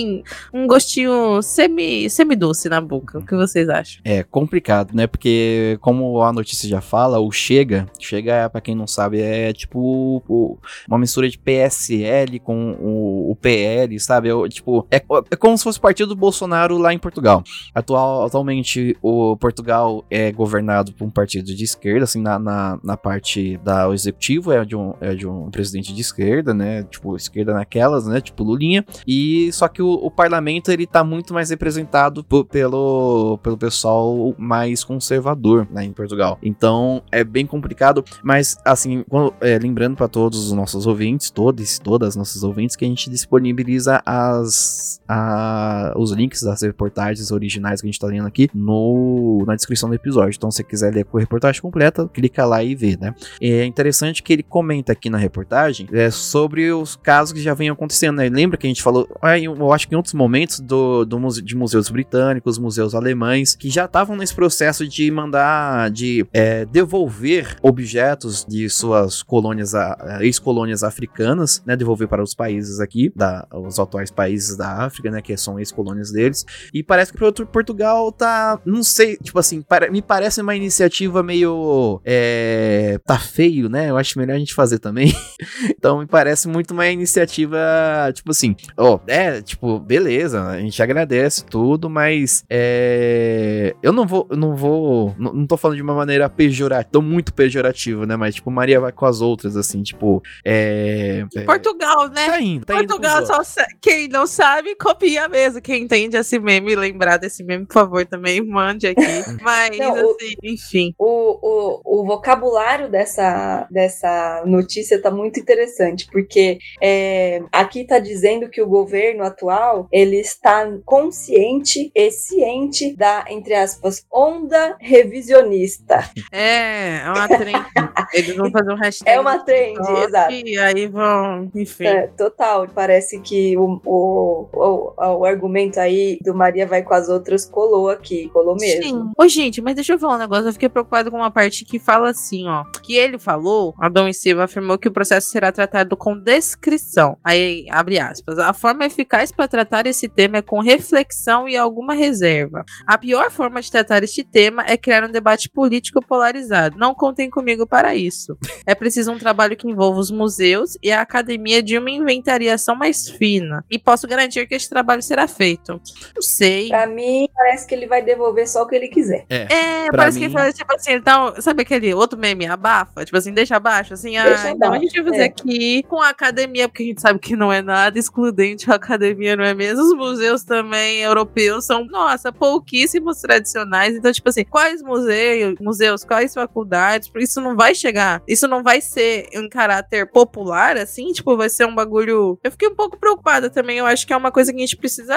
um gostinho semi, semi doce na boca. O que vocês acham? É complicado, né? Porque, como a notícia já fala, o Chega, Chega, pra quem não sabe, é tipo uma mistura de PSL com o, PL, sabe? É, tipo, é, é como se fosse o partido do Bolsonaro lá em Portugal. Atual, atualmente, o Portugal é governado por um partido de esquerda, assim, na, na, na parte da executivo é de, um, é de um presidente de esquerda, né? Tipo, esquerda naquelas, né? Tipo, Lulinha. E só que o, o parlamento ele tá muito mais representado pelo, pelo pessoal mais conservador né, em Portugal. Então é bem complicado, mas assim, quando- é, lembrando para todos os nossos ouvintes, todos, todas as nossas ouvintes, que a gente disponibiliza as, a- os links das reportagens originais que a gente tá lendo aqui no, na descrição do episódio. Então, se você quiser ler com a reportagem completa, clica lá e vê, né? É interessante que ele comenta aqui na reportagem é, sobre os casos que já vêm acontecendo, né? Lembra que a gente falou, ah, eu acho que em outros momentos do, do de museus britânicos, museus alemães, que já estavam nesse processo de mandar, de é, devolver objetos de suas colônias, ex-colônias africanas, né? Devolver para os países aqui, da, os atuais países da África, né? Que são ex-colônias deles. E parece que Portu- Portugal tá, não sei, tipo assim, pare- me parece uma iniciativa meio, é, tá feio, né? Eu acho melhor a gente fazer também. então me parece muito uma iniciativa, tipo assim, ó, é, tipo, beleza, a gente agradece tudo, mas é, eu não vou, eu não vou, não, não tô falando de uma maneira pejorativa, tô muito pejorativa, né? Mas tipo, Maria vai com as outras, assim, tipo, é, é Portugal, né? tá indo, tá indo Portugal, outros. só quem não sabe, copia mesmo. Quem entende esse meme, lembrar desse meme, por favor, também mande aqui. Mas, Não, o- assim, enfim. O, o, o vocabulário dessa, dessa notícia tá muito interessante, porque é, aqui tá dizendo que o governo atual ele está consciente e ciente da, entre aspas, onda revisionista. É, é uma trend. Eles vão fazer um hashtag. É uma trend, TikTok, exato. E aí vão, enfim. É, total, parece que o, o, o, o argumento aí do Maria vai com as outras colou aqui, colou mesmo. Sim. Ô, gente, mas deixa eu falar um negócio. Eu fiquei preocupado com uma parte que fala assim, ó. Que ele falou, Adão e Silva afirmou que o processo será tratado com descrição. Aí, abre aspas. A forma eficaz para tratar esse tema é com reflexão e alguma reserva. A pior forma de tratar este tema é criar um debate político polarizado. Não contem comigo para isso. É preciso um trabalho que envolva os museus e a academia de uma inventariação mais fina. E posso garantir que este trabalho será feito. Não sei. Pra mim, parece que ele vai devolver só o que ele quiser. É, Pra parece mim- que fala, tipo assim, então, sabe aquele outro meme, abafa? Tipo assim, deixa abaixo, assim, ah, Deixa então a abaixo, gente vai fazer é. aqui com a academia, porque a gente sabe que não é nada excludente a academia, não é mesmo? Os museus também europeus são, nossa, pouquíssimos tradicionais, então, tipo assim, quais museus, museus, quais faculdades, porque isso não vai chegar, isso não vai ser em caráter popular, assim, tipo, vai ser um bagulho... Eu fiquei um pouco preocupada também, eu acho que é uma coisa que a gente precisa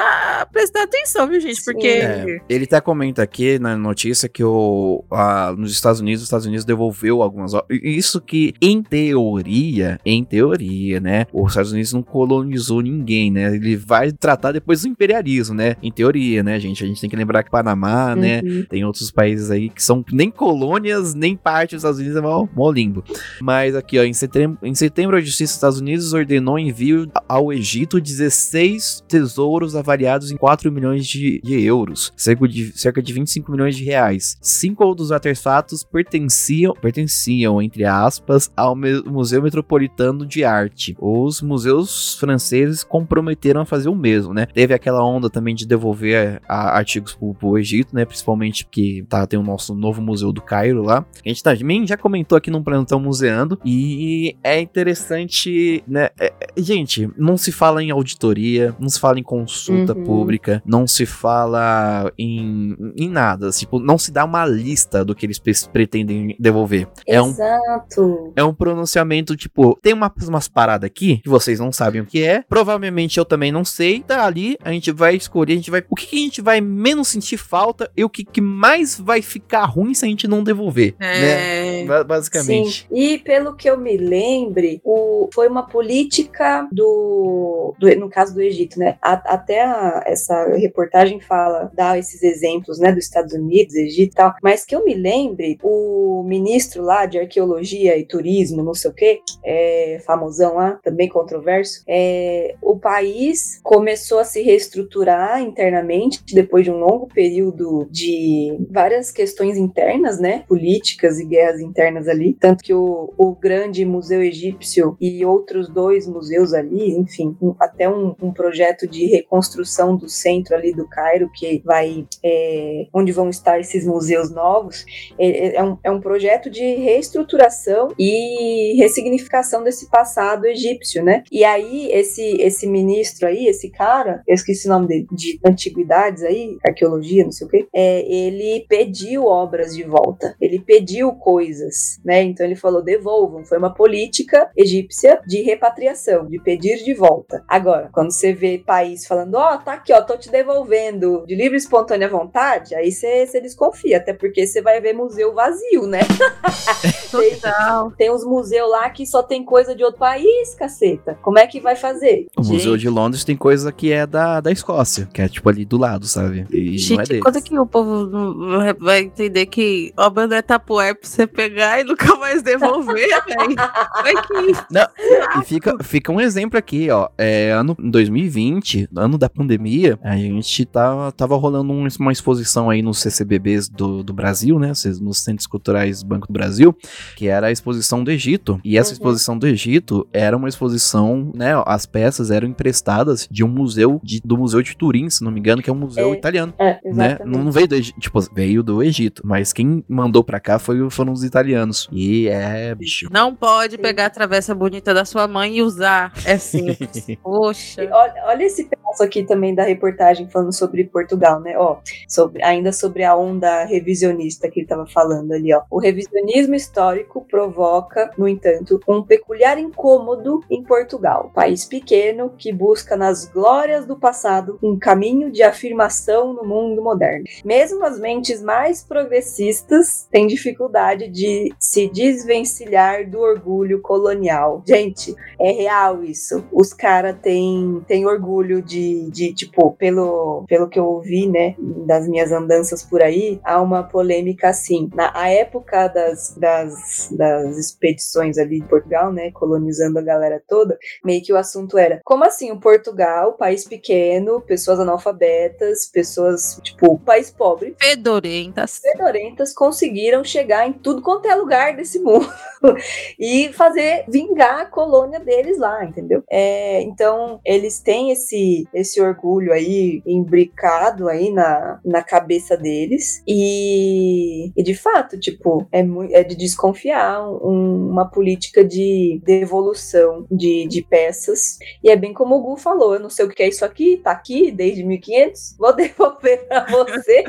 prestar atenção, viu, gente? Porque... É, ele até comenta aqui na notícia que o, a- nos Estados Unidos, os Estados Unidos devolveu algumas. Isso que, em teoria, em teoria, né? Os Estados Unidos não colonizou ninguém, né? Ele vai vai tratar depois do imperialismo, né? Em teoria, né, gente? A gente tem que lembrar que Panamá, né? Uhum. Tem outros países aí que são nem colônias, nem parte dos Estados Unidos, é mó, mó limbo. Mas aqui, ó, em setembro, em setembro a Justiça dos Estados Unidos ordenou envio ao Egito 16 tesouros avaliados em 4 milhões de, de euros, cerca de, cerca de 25 milhões de reais. Cinco dos artefatos pertenciam, pertenciam, entre aspas, ao Museu Metropolitano de Arte. Os museus franceses comprometeram a fazer o mesmo, né? Teve aquela onda também de devolver a- artigos pro, pro Egito, né? Principalmente porque tá, tem o nosso novo museu do Cairo lá. A gente também já comentou aqui no Plantão Museando. E é interessante, né? É- é- gente, não se fala em auditoria, não se fala em consulta Uhum. pública, não se fala em, em nada. Tipo, não se dá uma lista do que eles pretendem devolver. É um Exato. é um pronunciamento, tipo, tem uma, umas paradas aqui que vocês não sabem o que é. Provavelmente eu também não sei. Tá ali, a gente vai escolher, a gente vai. O que, que a gente vai menos sentir falta e o que, que mais vai ficar ruim se a gente não devolver. Né? É. Ba- Basicamente. Sim. E pelo que eu me lembre, o, foi uma política do, do- no caso do Egito, né? A- até a- essa reportagem fala, dá esses exemplos, né, dos Estados Unidos, Egito e tal. Mas que eu me lembre, o ministro lá de arqueologia e turismo, não sei o quê, é, famosão lá, também controverso, é, o país começou a se reestruturar internamente depois de um longo período de várias questões internas, né, políticas e guerras internas ali, tanto que o, o grande museu egípcio e outros dois museus ali, enfim, um- até um, um projeto de reconstrução do centro ali do Cairo que vai, é, onde vão estar esses museus novos, é, é um, é um projeto de reestruturação e ressignificação desse passado egípcio, né? E aí, esse, esse ministro aí, esse cara, eu esqueci o nome dele, de antiguidades aí, arqueologia, não sei o quê, é, ele pediu obras de volta, ele pediu coisas, né? Então ele falou, devolvam. Foi uma política egípcia de repatriação, de pedir de volta. Agora, quando você vê país falando, ó, tá aqui, ó, tô te devolvendo de livre e espontânea vontade, aí você desconfia, até porque você vai ver museu vazio, né? Total. Tem uns museus lá que só tem coisa de outro país, caceta. Como é que vai fazer? O Museu Gente. de Londres tem coisa que é da, da Escócia, que é tipo ali do lado, sabe? E não é Gente, deles. quando é que o povo não vai- entender que obra não é tapué pra você pegar e nunca mais devolver, velho? Vai que E fica, fica um exemplo aqui, ó. É, ano 2020, ano da pandemia, a gente tava, tava rolando um- uma exposição aí nos CCBBs do, do Brasil, né? Nos Centros Culturais Banco do Brasil, que era a exposição do Egito. E essa Uhum. exposição do Egito era uma exposição, né? As peças eram emprestadas de um museu, de- do Museu de Turim, se não me engano, que é um museu É. italiano. É, Né? Não, veio do Egito, tipo, veio do Egito, mas quem mandou pra cá foi, foram os italianos. E é, bicho. não pode Sim. pegar a travessa bonita da sua mãe e usar. É simples. Poxa. Olha, olha esse pedaço aqui também da reportagem falando sobre Portugal, né? Ó, sobre, ainda sobre a onda revisionista que ele estava falando ali, ó. O revisionismo histórico provoca, no entanto, um peculiar incômodo em Portugal, país pequeno que busca nas glórias do passado um caminho de afirmação no mundo moderno. Mesmo as mentes mais progressistas têm dificuldade de se desvencilhar do orgulho colonial. Gente, é real isso. Os caras têm têm orgulho de, de, tipo, pelo, pelo que eu ouvi, né, das minhas andanças por aí, há uma polêmica assim. Na a época das, das, das expedições ali de Portugal, né, colonizando a galera toda, meio que o assunto era, como assim o Portugal, país pequeno, pessoas analfabetas, pessoas, tipo, país pobre, Fedorentas. fedorentas conseguiram chegar em tudo quanto é lugar desse mundo e fazer vingar a colônia deles lá, entendeu? É, então eles têm esse esse orgulho aí imbricado aí na, na cabeça deles e, e de fato tipo é, é de desconfiar um- uma política de devolução de, de peças e é bem como o Gu falou, eu não sei o que é isso aqui, tá aqui desde 1500, vou devolver pra você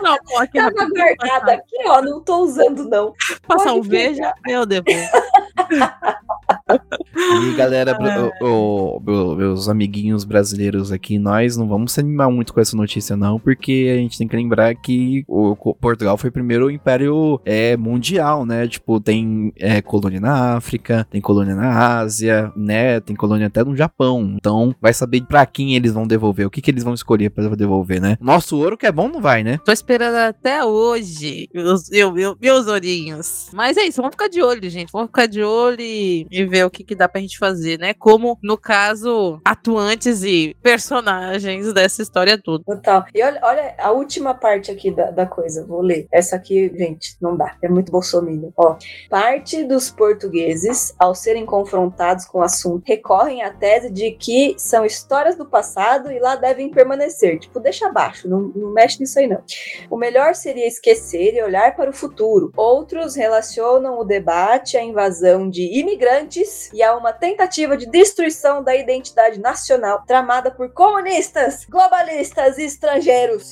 Não, pô, aqui Tava passar, aqui, ó. Não tô usando, não. passar um veja, eu devolvo. E galera, o- o- meu- meus amiguinhos brasileiros aqui, nós não vamos se animar muito com essa notícia, não, porque a gente tem que lembrar que o Portugal foi o primeiro império é, mundial, né? Tipo, tem é, colônia na África, tem colônia na Ásia, né? Tem colônia até no Japão. Então, vai saber pra quem eles vão devolver, o que, que eles vão escolher pra devolver, né? Nosso ouro que é bom não vai, né? Tô esperando até hoje, meus, eu, meu- meus ourinhos. Mas é isso, vamos ficar de olho, gente. Vamos ficar de olho e, e ver o que, que dá pra gente fazer, né? Como, no caso, atuantes e personagens dessa história toda. Total. E olha, olha a última parte aqui da, da coisa. Vou ler. Essa aqui, gente, não dá. É muito bolsominion. Ó. Parte dos portugueses, ao serem confrontados com o assunto, recorrem à tese de que são histórias do passado e lá devem permanecer. Tipo, deixa abaixo. Não, não mexe nisso aí, não. O melhor seria esquecer e olhar para o futuro. Outros relacionam o debate à invasão de imigrantes e a uma tentativa de destruição da identidade nacional tramada por comunistas, globalistas e estrangeiros.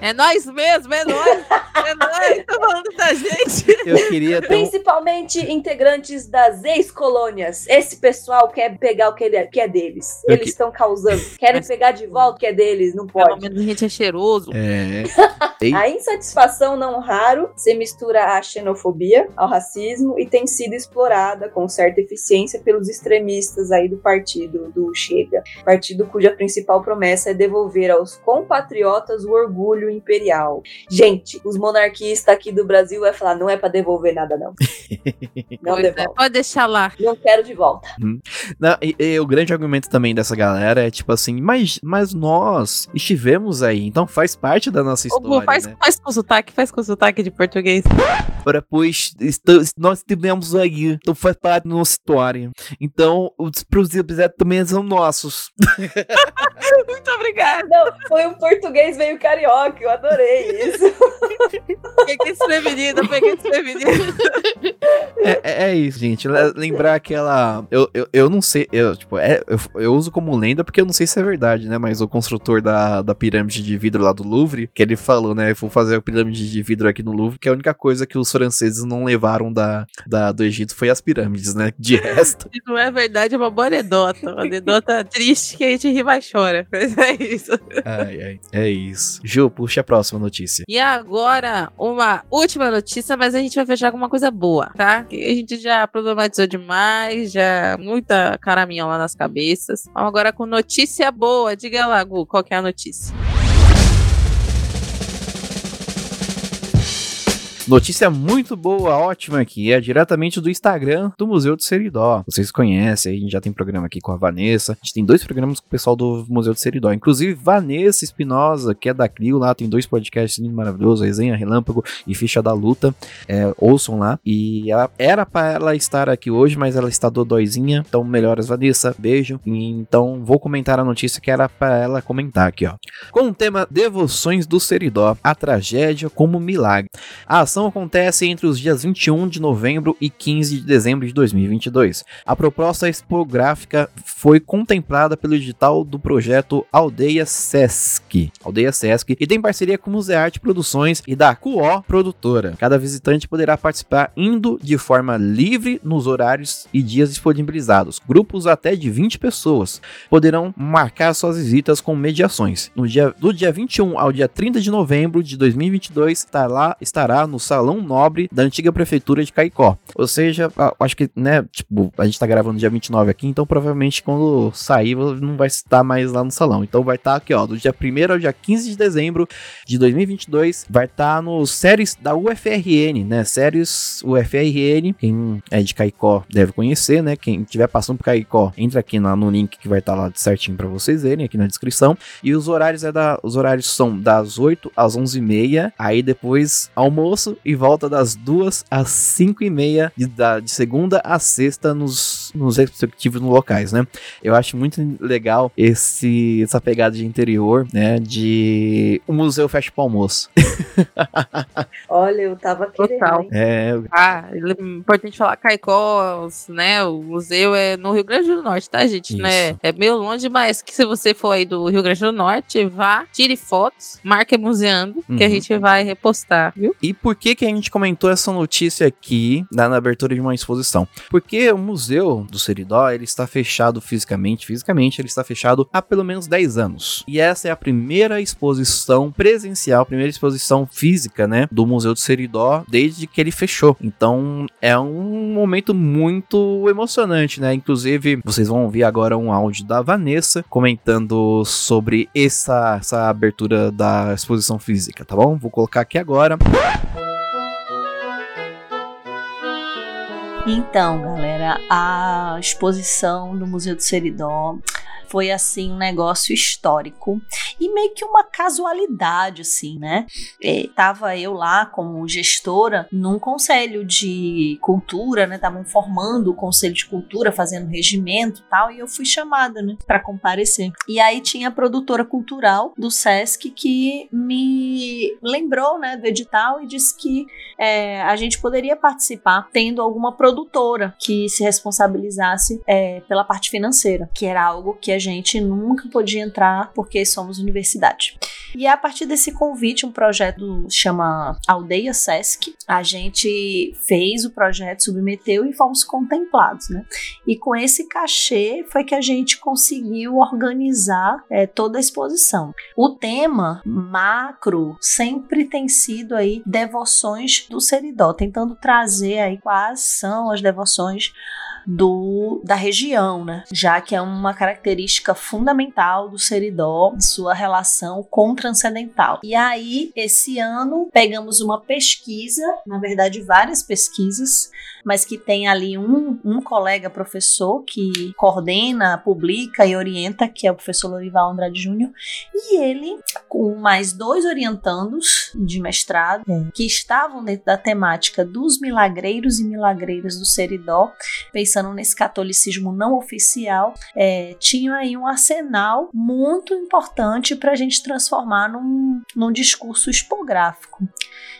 É nós mesmo, é nós. É nós, tá falando da gente. Eu queria ter um, Principalmente integrantes das ex-colônias. Esse pessoal quer pegar o que é, que é deles. Eu Eles que- estão causando. Querem Mas- pegar de volta o que é deles. Não Pelo pode. menos a gente é cheiroso. É. A insatisfação não raro se mistura à xenofobia, ao racismo e tem sido explorada com certa eficiência pelos extremistas aí do partido do Chega, partido cuja principal promessa é devolver aos compatriotas o orgulho imperial. Gente, os monarquistas aqui do Brasil vai falar, não é pra devolver nada não. Não Pois é, devolve. pode deixar lá. Não quero de volta. Não, e, e o grande argumento também dessa galera é tipo assim, mas, mas nós estivemos aí, então faz parte da nossa Ô, história, faz, né? faz com sotaque, faz com sotaque de português. Ora, pois, nós estivemos aí, então faz parte da nossa história. Então, os episódios também são nossos. Muito obrigada. Não, foi um português meio carioca, eu adorei isso. Peguei desprevenida, peguei desprevenida. É, é- é isso, gente. Le- Lembrar aquela. Eu, eu, eu não sei. Eu, tipo, é, eu, eu uso como lenda porque eu não sei se é verdade, né? Mas o construtor da, da pirâmide de vidro lá do Louvre, que ele falou, né? Vou fazer a pirâmide de vidro aqui no Louvre, que a única coisa que os franceses não levaram da, da, do Egito foi as pirâmides, né? De resto. Se não é verdade, é uma boa anedota. Uma anedota triste que a gente ri mais chora. Mas é isso. Ai, ai. É isso. Ju, puxa a próxima notícia. E agora, uma última notícia, mas a gente vai fechar com uma coisa boa, tá? A gente já problematizou demais, já muita caraminha lá nas cabeças. Agora com notícia boa. Diga lá, Gu, qual que é a notícia? Notícia muito boa, ótima aqui, é diretamente do Instagram do Museu do Seridó. Vocês conhecem, a gente já tem programa aqui com a Vanessa. A gente tem dois programas com o pessoal do Museu do Seridó. Inclusive, Vanessa Espinosa, que é da Clio, lá tem dois podcasts lindo, maravilhoso, Resenha Relâmpago e Ficha da Luta. É, ouçam lá. E ela era para ela estar aqui hoje, mas ela está dodóizinha. Então, melhoras, Vanessa. Beijo. E, então, vou comentar a notícia que era para ela comentar aqui, ó. Com o tema Devoções do Seridó, a tragédia como milagre. A ação acontece entre os dias 21 de novembro e 15 de dezembro de 2022. A proposta expográfica foi contemplada pelo edital do projeto Aldeia Sesc, Aldeia Sesc, e tem parceria com o Musearte Produções e da QO Produtora. Cada visitante poderá participar indo de forma livre nos horários e dias disponibilizados. Grupos até de 20 pessoas poderão marcar suas visitas com mediações. No dia, do dia 21 ao dia 30 de novembro de 2022, estará, estará no Salão Nobre da antiga prefeitura de Caicó. Ou seja, acho que, né, tipo, a gente tá gravando dia 29 aqui, então provavelmente quando sair não vai estar mais lá no salão. Então vai estar aqui, ó, do dia 1 ao dia 15 de dezembro de 2022, vai estar nos séries da UFRN, né? Séries UFRN, quem é de Caicó deve conhecer, né? Quem estiver passando por Caicó, entra aqui na- no link que vai estar lá certinho para vocês verem aqui na descrição. E os horários é da, os horários são das 8 às 11h30, aí depois almoço e volta das 2 às 5h30 de, da- de segunda a sexta nos, nos respectivos locais, né? Eu acho muito legal esse, essa pegada de interior, né? De o museu fecha pro almoço. Olha, eu tava querendo. Total. É, Ah, é importante falar Caicó, né? O museu é no Rio Grande do Norte, tá, gente? Isso. Né? É meio longe, mas que se você for aí do Rio Grande do Norte, vá, tire fotos, marque museando, que a Uhum. gente vai repostar, viu? E por que que a gente comentou essa notícia aqui na, na abertura de uma exposição? Porque o museu do, Seridó, ele está fechado fisicamente. Fisicamente, ele está fechado há pelo menos 10 anos. E essa é a primeira exposição presencial, primeira exposição física, né, do Museu do Seridó desde que ele fechou. Então, é um momento muito emocionante, né? Inclusive, vocês vão ouvir agora um áudio da Vanessa comentando sobre essa, essa abertura da exposição física, tá bom? Vou colocar aqui agora. Então, galera, a exposição do Museu do Seridó foi assim um negócio histórico e meio que uma casualidade assim, né? E tava eu lá como gestora num conselho de cultura, né? Estavam formando o conselho de cultura, fazendo regimento tal, e eu fui chamada, né, para comparecer. E aí tinha a produtora cultural do SESC que me lembrou, né, do edital e disse que é, a gente poderia participar tendo alguma produtora que se responsabilizasse é, pela parte financeira, que era algo que a gente nunca podia entrar porque somos universidade. E a partir desse convite, um projeto chama Aldeia Sesc, a gente fez o projeto, submeteu e fomos contemplados, né? E com esse cachê foi que a gente conseguiu organizar é, toda a exposição. O tema macro sempre tem sido aí devoções do Seridó, tentando trazer aí quais são as devoções do, da região, né? Já que é uma característica fundamental do Seridó, sua relação com o transcendental. E aí, esse ano, pegamos uma pesquisa, na verdade, várias pesquisas, mas que tem ali um, um colega professor que coordena, publica e orienta, que é o professor Lorival Andrade Júnior, e ele, com mais dois orientandos de mestrado, que estavam dentro da temática dos milagreiros e milagreiras do Seridó, pensando nesse catolicismo não oficial, é, tinham aí um arsenal muito importante para a gente transformar num, num discurso expográfico.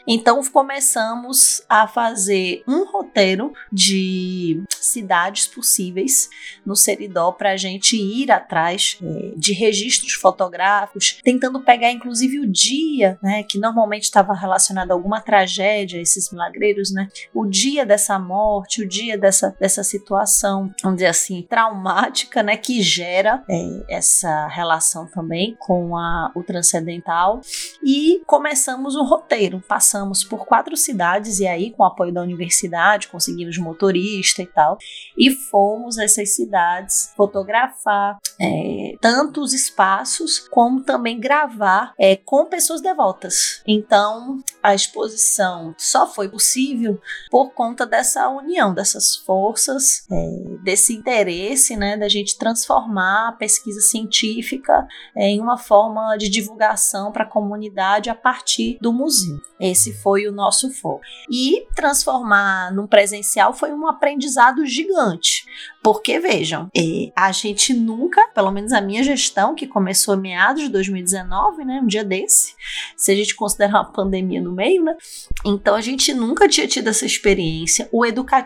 Então começamos a fazer um roteiro de cidades possíveis no Seridó para a gente ir atrás é, de registros fotográficos, tentando pegar inclusive o dia, né, que normalmente estava relacionado a alguma tragédia, esses milagreiros, né, o dia dessa morte, o dia dessa, dessa situação, vamos dizer assim, traumática, né, que gera é, essa relação também com a, o transcendental e começamos um roteiro, passamos por quatro cidades e aí com o apoio da universidade conseguimos motorista e tal e fomos a essas cidades fotografar é, tanto os espaços como também gravar é, com pessoas devotas. Então a exposição só foi possível por conta dessa união, dessas forças, é, desse interesse, né, da gente transformar a pesquisa científica é, em uma forma de divulgação para a comunidade a partir do museu. Esse foi o nosso foco. E transformar num presencial foi um aprendizado gigante. Porque, vejam, é, a gente nunca, pelo menos a minha gestão, que começou meados de 2019, né? Um dia desse, se a gente considerar uma pandemia no meio, né? Então a gente nunca tinha tido essa experiência. O educativo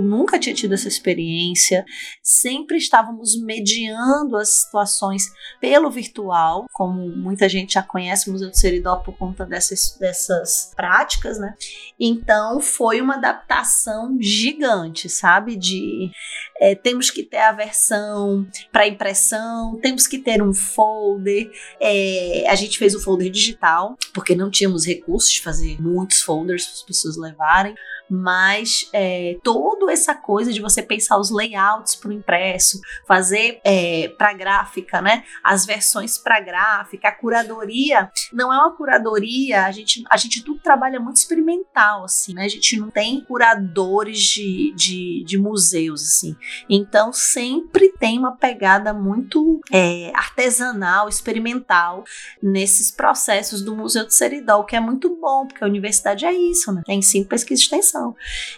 nunca tinha tido essa experiência. Sempre estávamos mediando as situações pelo virtual, como muita gente já conhece o Museu do Seridó por conta dessas, dessas práticas, né? Então foi uma adaptação gigante, sabe? De é, temos que ter a versão para impressão, temos que ter um folder. É, a gente fez o folder digital, porque não tínhamos recursos de fazer muitos folders para as pessoas levarem mas é, toda essa coisa de você pensar os layouts para o impresso, fazer é, para gráfica, né? As versões para gráfica, a curadoria não é uma curadoria, a gente, a gente tudo trabalha muito experimental, assim, né? A gente não tem curadores de, de, de museus, assim. Então sempre tem uma pegada muito é, artesanal, experimental nesses processos do Museu de Seridó, que é muito bom, porque a universidade é isso, né? É ensino, pesquisa e extensão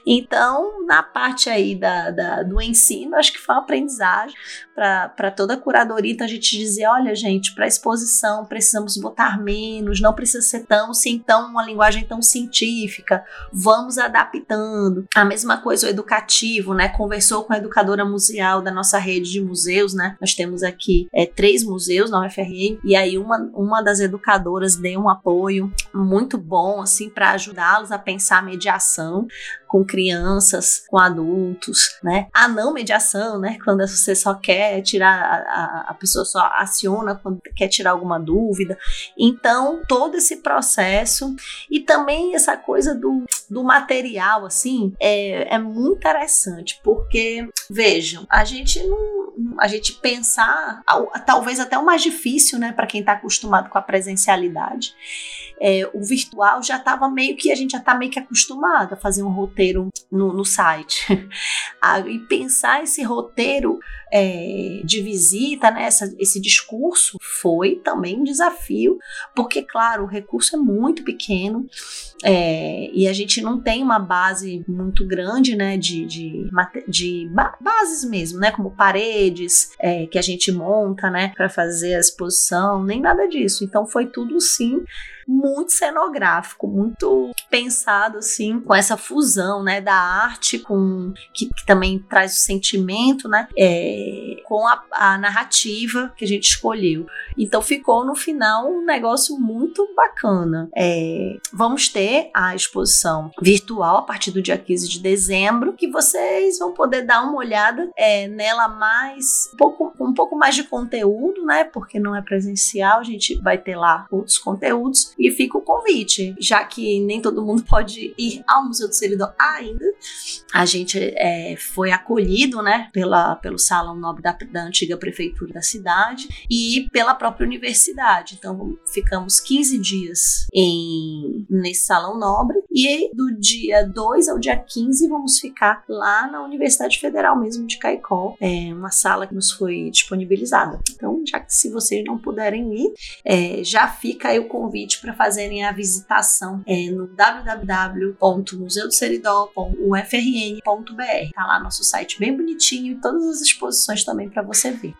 Então, na parte aí da, da do ensino, acho que foi uma aprendizagem para toda a curadoria. Então, a gente dizia: olha, gente, para exposição precisamos botar menos, não precisa ser tão, sim, tão uma linguagem tão científica, vamos adaptando. A mesma coisa o educativo, né? Conversou com a educadora museal da nossa rede de museus, né? Nós temos aqui é, três museus na UFRN, e aí uma, uma das educadoras deu um apoio muito bom assim para ajudá-los a pensar a mediação com crianças, com adultos, né? A não mediação, né? Quando você só quer tirar, a, a pessoa só aciona quando quer tirar alguma dúvida. Então, todo esse processo e também essa coisa do, do material, assim, é, é muito interessante, porque, vejam, a gente não. A gente pensar, talvez até o mais difícil, né, para quem está acostumado com a presencialidade é, o virtual já estava meio que a gente já está meio que acostumado a fazer um roteiro no, no site. ah, e pensar esse roteiro é, de visita, né, essa, esse discurso foi também um desafio, porque, claro, o recurso é muito pequeno é, e a gente não tem uma base muito grande né, de, de, de ba bases mesmo, né, como paredes é, que a gente monta né, para fazer a exposição, nem nada disso. Então foi tudo sim muito cenográfico, muito pensado assim com essa fusão, né, da arte com que, que também traz o sentimento, né, é, com a, a, narrativa que a gente escolheu. Então ficou no final um negócio muito bacana. É, vamos ter a exposição virtual a partir do dia 15 de dezembro, que vocês vão poder dar uma olhada é, nela mais um pouco, um pouco mais de conteúdo, né, porque não é presencial, a gente vai ter lá outros conteúdos e fica o convite, já que nem todo mundo pode ir ao Museu do Seridó ainda. A gente é, foi acolhido, né, pela, pelo Salão Nobre da, da antiga prefeitura da cidade e pela própria universidade. Então, ficamos 15 dias em, nesse Salão Nobre e do dia 2 ao dia 15 vamos ficar lá na Universidade Federal mesmo de Caicó, é uma sala que nos foi disponibilizada. Então, já que se vocês não puderem ir, é, já fica aí o convite para fazerem a visitação é, no www.museudoseridó.ufrn.br. Tá lá nosso site bem bonitinho e todas as exposições também para você ver.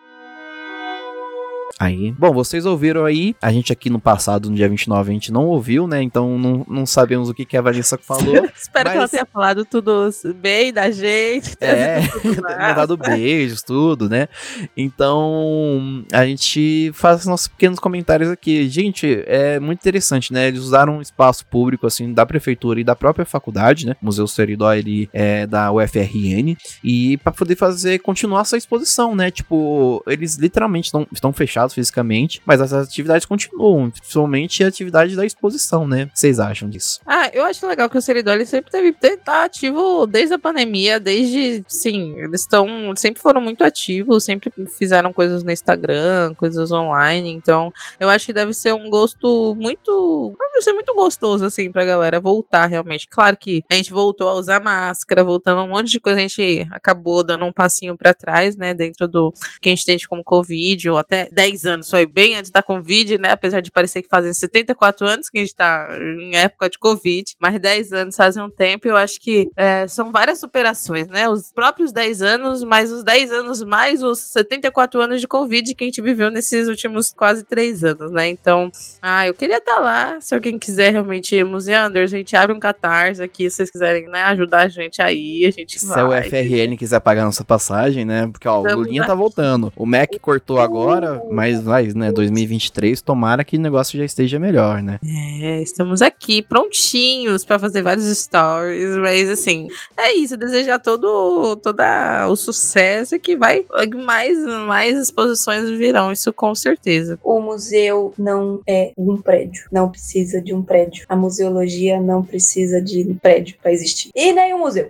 Aí, bom, vocês ouviram aí, a gente aqui no passado, no dia 29, a gente não ouviu, né? Então não, não sabemos o que, que a Vanessa falou. Espero mas... que ela tenha falado tudo bem da gente. É, mandado beijos, tudo, né? Então a gente faz nossos pequenos comentários aqui. Gente, é muito interessante, né? Eles usaram um espaço público, assim, da prefeitura e da própria faculdade, né? O Museu Seridó, ele é da UFRN. E para poder fazer, continuar essa exposição, né? Tipo, eles literalmente estão, estão fechados fisicamente, mas as atividades continuam, principalmente a atividade da exposição, né? O que vocês acham disso? Ah, eu acho legal que o Seridó ele sempre teve tá ativo desde a pandemia, desde, sim, eles estão sempre foram muito ativos, sempre fizeram coisas no Instagram, coisas online, então eu acho que deve ser um gosto muito, deve ser muito gostoso assim pra galera voltar realmente. Claro que a gente voltou a usar máscara, voltando um monte de coisa, a gente acabou dando um passinho para trás, né, dentro do que a gente tem como Covid ou até 10 10 anos, foi bem antes da Covid, né? Apesar de parecer que fazem 74 anos que a gente tá em época de Covid, mas 10 anos fazem um tempo, eu acho que é, são várias superações, né? Os próprios 10 anos, mais os 10 anos, mais os 74 anos de Covid que a gente viveu nesses últimos quase 3 anos, né? Então, ah, eu queria estar tá lá, se alguém quiser realmente ir, Museander, a gente abre um catarse aqui, se vocês quiserem, né, ajudar a gente aí, a gente se vai. Se o FRN quiser pagar nossa passagem, né? Porque, ó, o Lulinha tá voltando. O Mac cortou agora, mas vai, né? 2023, tomara que o negócio já esteja melhor, né? É, estamos aqui prontinhos para fazer vários stories, mas assim, é isso, desejar todo, toda o sucesso que vai mais mais exposições virão, isso com certeza. O museu não é um prédio, não precisa de um prédio. A museologia não precisa de um prédio para existir. E nem um museu.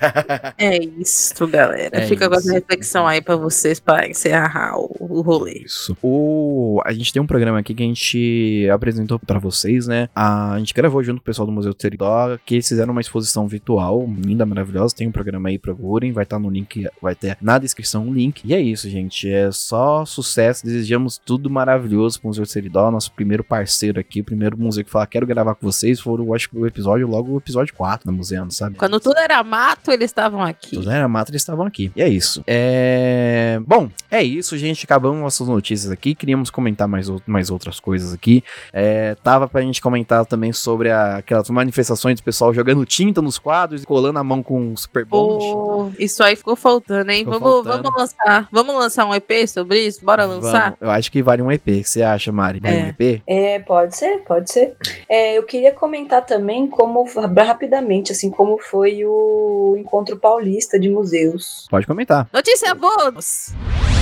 é isso, galera. É Fica isso. com essa reflexão aí para vocês para encerrar o, o rolê. Isso. O a gente tem um programa aqui que a gente apresentou para vocês, né? A, gente gravou junto com o pessoal do Museu do Seridó, que eles fizeram uma exposição virtual, linda, maravilhosa. Tem um programa aí, procurem, vai estar tá no link, vai ter na descrição um link. E é isso, gente. É só sucesso. Desejamos tudo maravilhoso pro Museu do Seridó, nosso primeiro parceiro aqui, primeiro museu que fala, quero gravar com vocês. Foram, acho que o episódio, logo o episódio 4 da Museano, sabe? Quando tudo era mato, eles estavam aqui. Tudo era mato, eles estavam aqui. E é isso. É. Bom, é isso, gente. Acabamos nossas notícias aqui queríamos comentar mais, mais outras coisas aqui. É, tava pra gente comentar também sobre a, aquelas manifestações do pessoal jogando tinta nos quadros e colando a mão com super bond. Pô, isso aí ficou faltando, hein? Ficou Vamos, faltando. vamos lançar. Vamos lançar um EP sobre isso? Bora lançar? Vamos. Eu acho que vale um EP. O que você acha, Mari? Vale É. um EP? É, pode ser, pode ser. É, eu queria comentar também como, rapidamente, assim, como foi o Encontro Paulista de Museus. Pode comentar. Notícia bônus!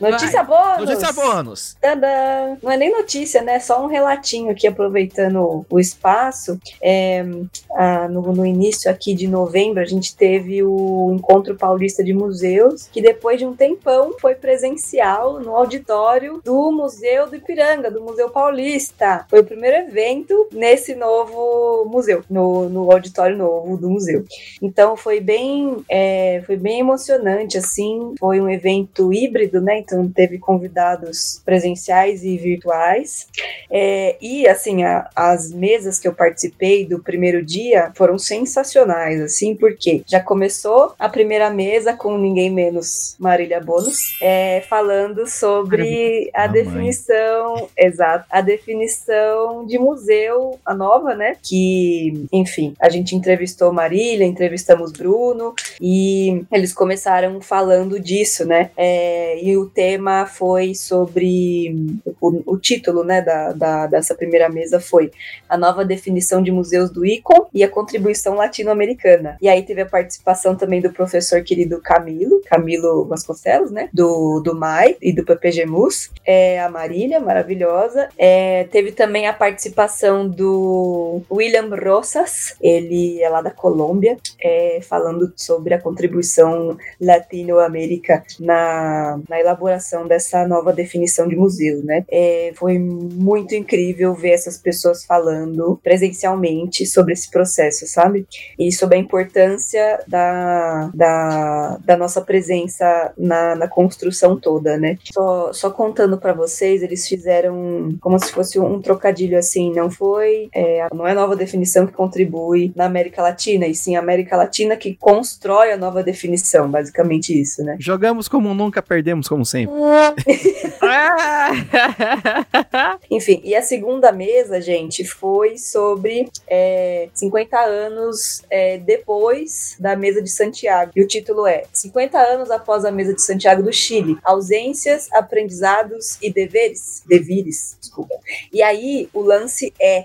Notícia boa! Notícia bônus. Tadã! Não é nem notícia, né? Só um relatinho aqui, aproveitando o espaço. É, ah, no, no início aqui de novembro, a gente teve o Encontro Paulista de Museus, que depois de um tempão foi presencial no auditório do Museu do Ipiranga, do Museu Paulista. Foi o primeiro evento nesse novo museu, no, no auditório novo do museu. Então foi bem, é, foi bem emocionante, assim. Foi um evento híbrido, né? Então teve convidados presenciais e virtuais. É, e assim, a- as mesas que eu participei do primeiro dia foram sensacionais, assim, porque já começou a primeira mesa com ninguém menos Marília Bônus, é, falando sobre a definição, exato, a definição de museu, a nova, né? Que, enfim, a gente entrevistou Marília, entrevistamos Bruno, e eles começaram falando disso, né? É, e o tema foi sobre. O, o título né, da, da- dessa primeira mesa foi A Nova Definição de Museus do ICOM e a Contribuição Latino-Americana. E aí teve a participação também do professor querido Camilo, Camilo Vasconcelos, né? Do, do MAI e do PPG MUS. É, a Marília, maravilhosa. É, teve também a participação do William Rosas, ele é lá da Colômbia, é, falando sobre a contribuição Latinoamérica na, na elaboração dessa nova definição de museu, né? É, foi muito incrível ver essas pessoas falando presencialmente sobre esse processo, sabe? E sobre a importância da, da, da nossa presença na, na construção toda, né? Só, só contando para vocês, eles fizeram como se fosse um trocadilho assim, não foi, é, não é nova definição que contribui na América Latina, e sim a América Latina que constrói a nova definição, basicamente isso, né? Jogamos como nunca, perdemos como sempre. Enfim, e a segunda mesa, gente, foi sobre é, 50 anos é, depois da mesa de Santiago. E o título é 50 anos após a mesa de Santiago do Chile. Ausências, aprendizados e deveres. Devires, desculpa. E aí, o lance é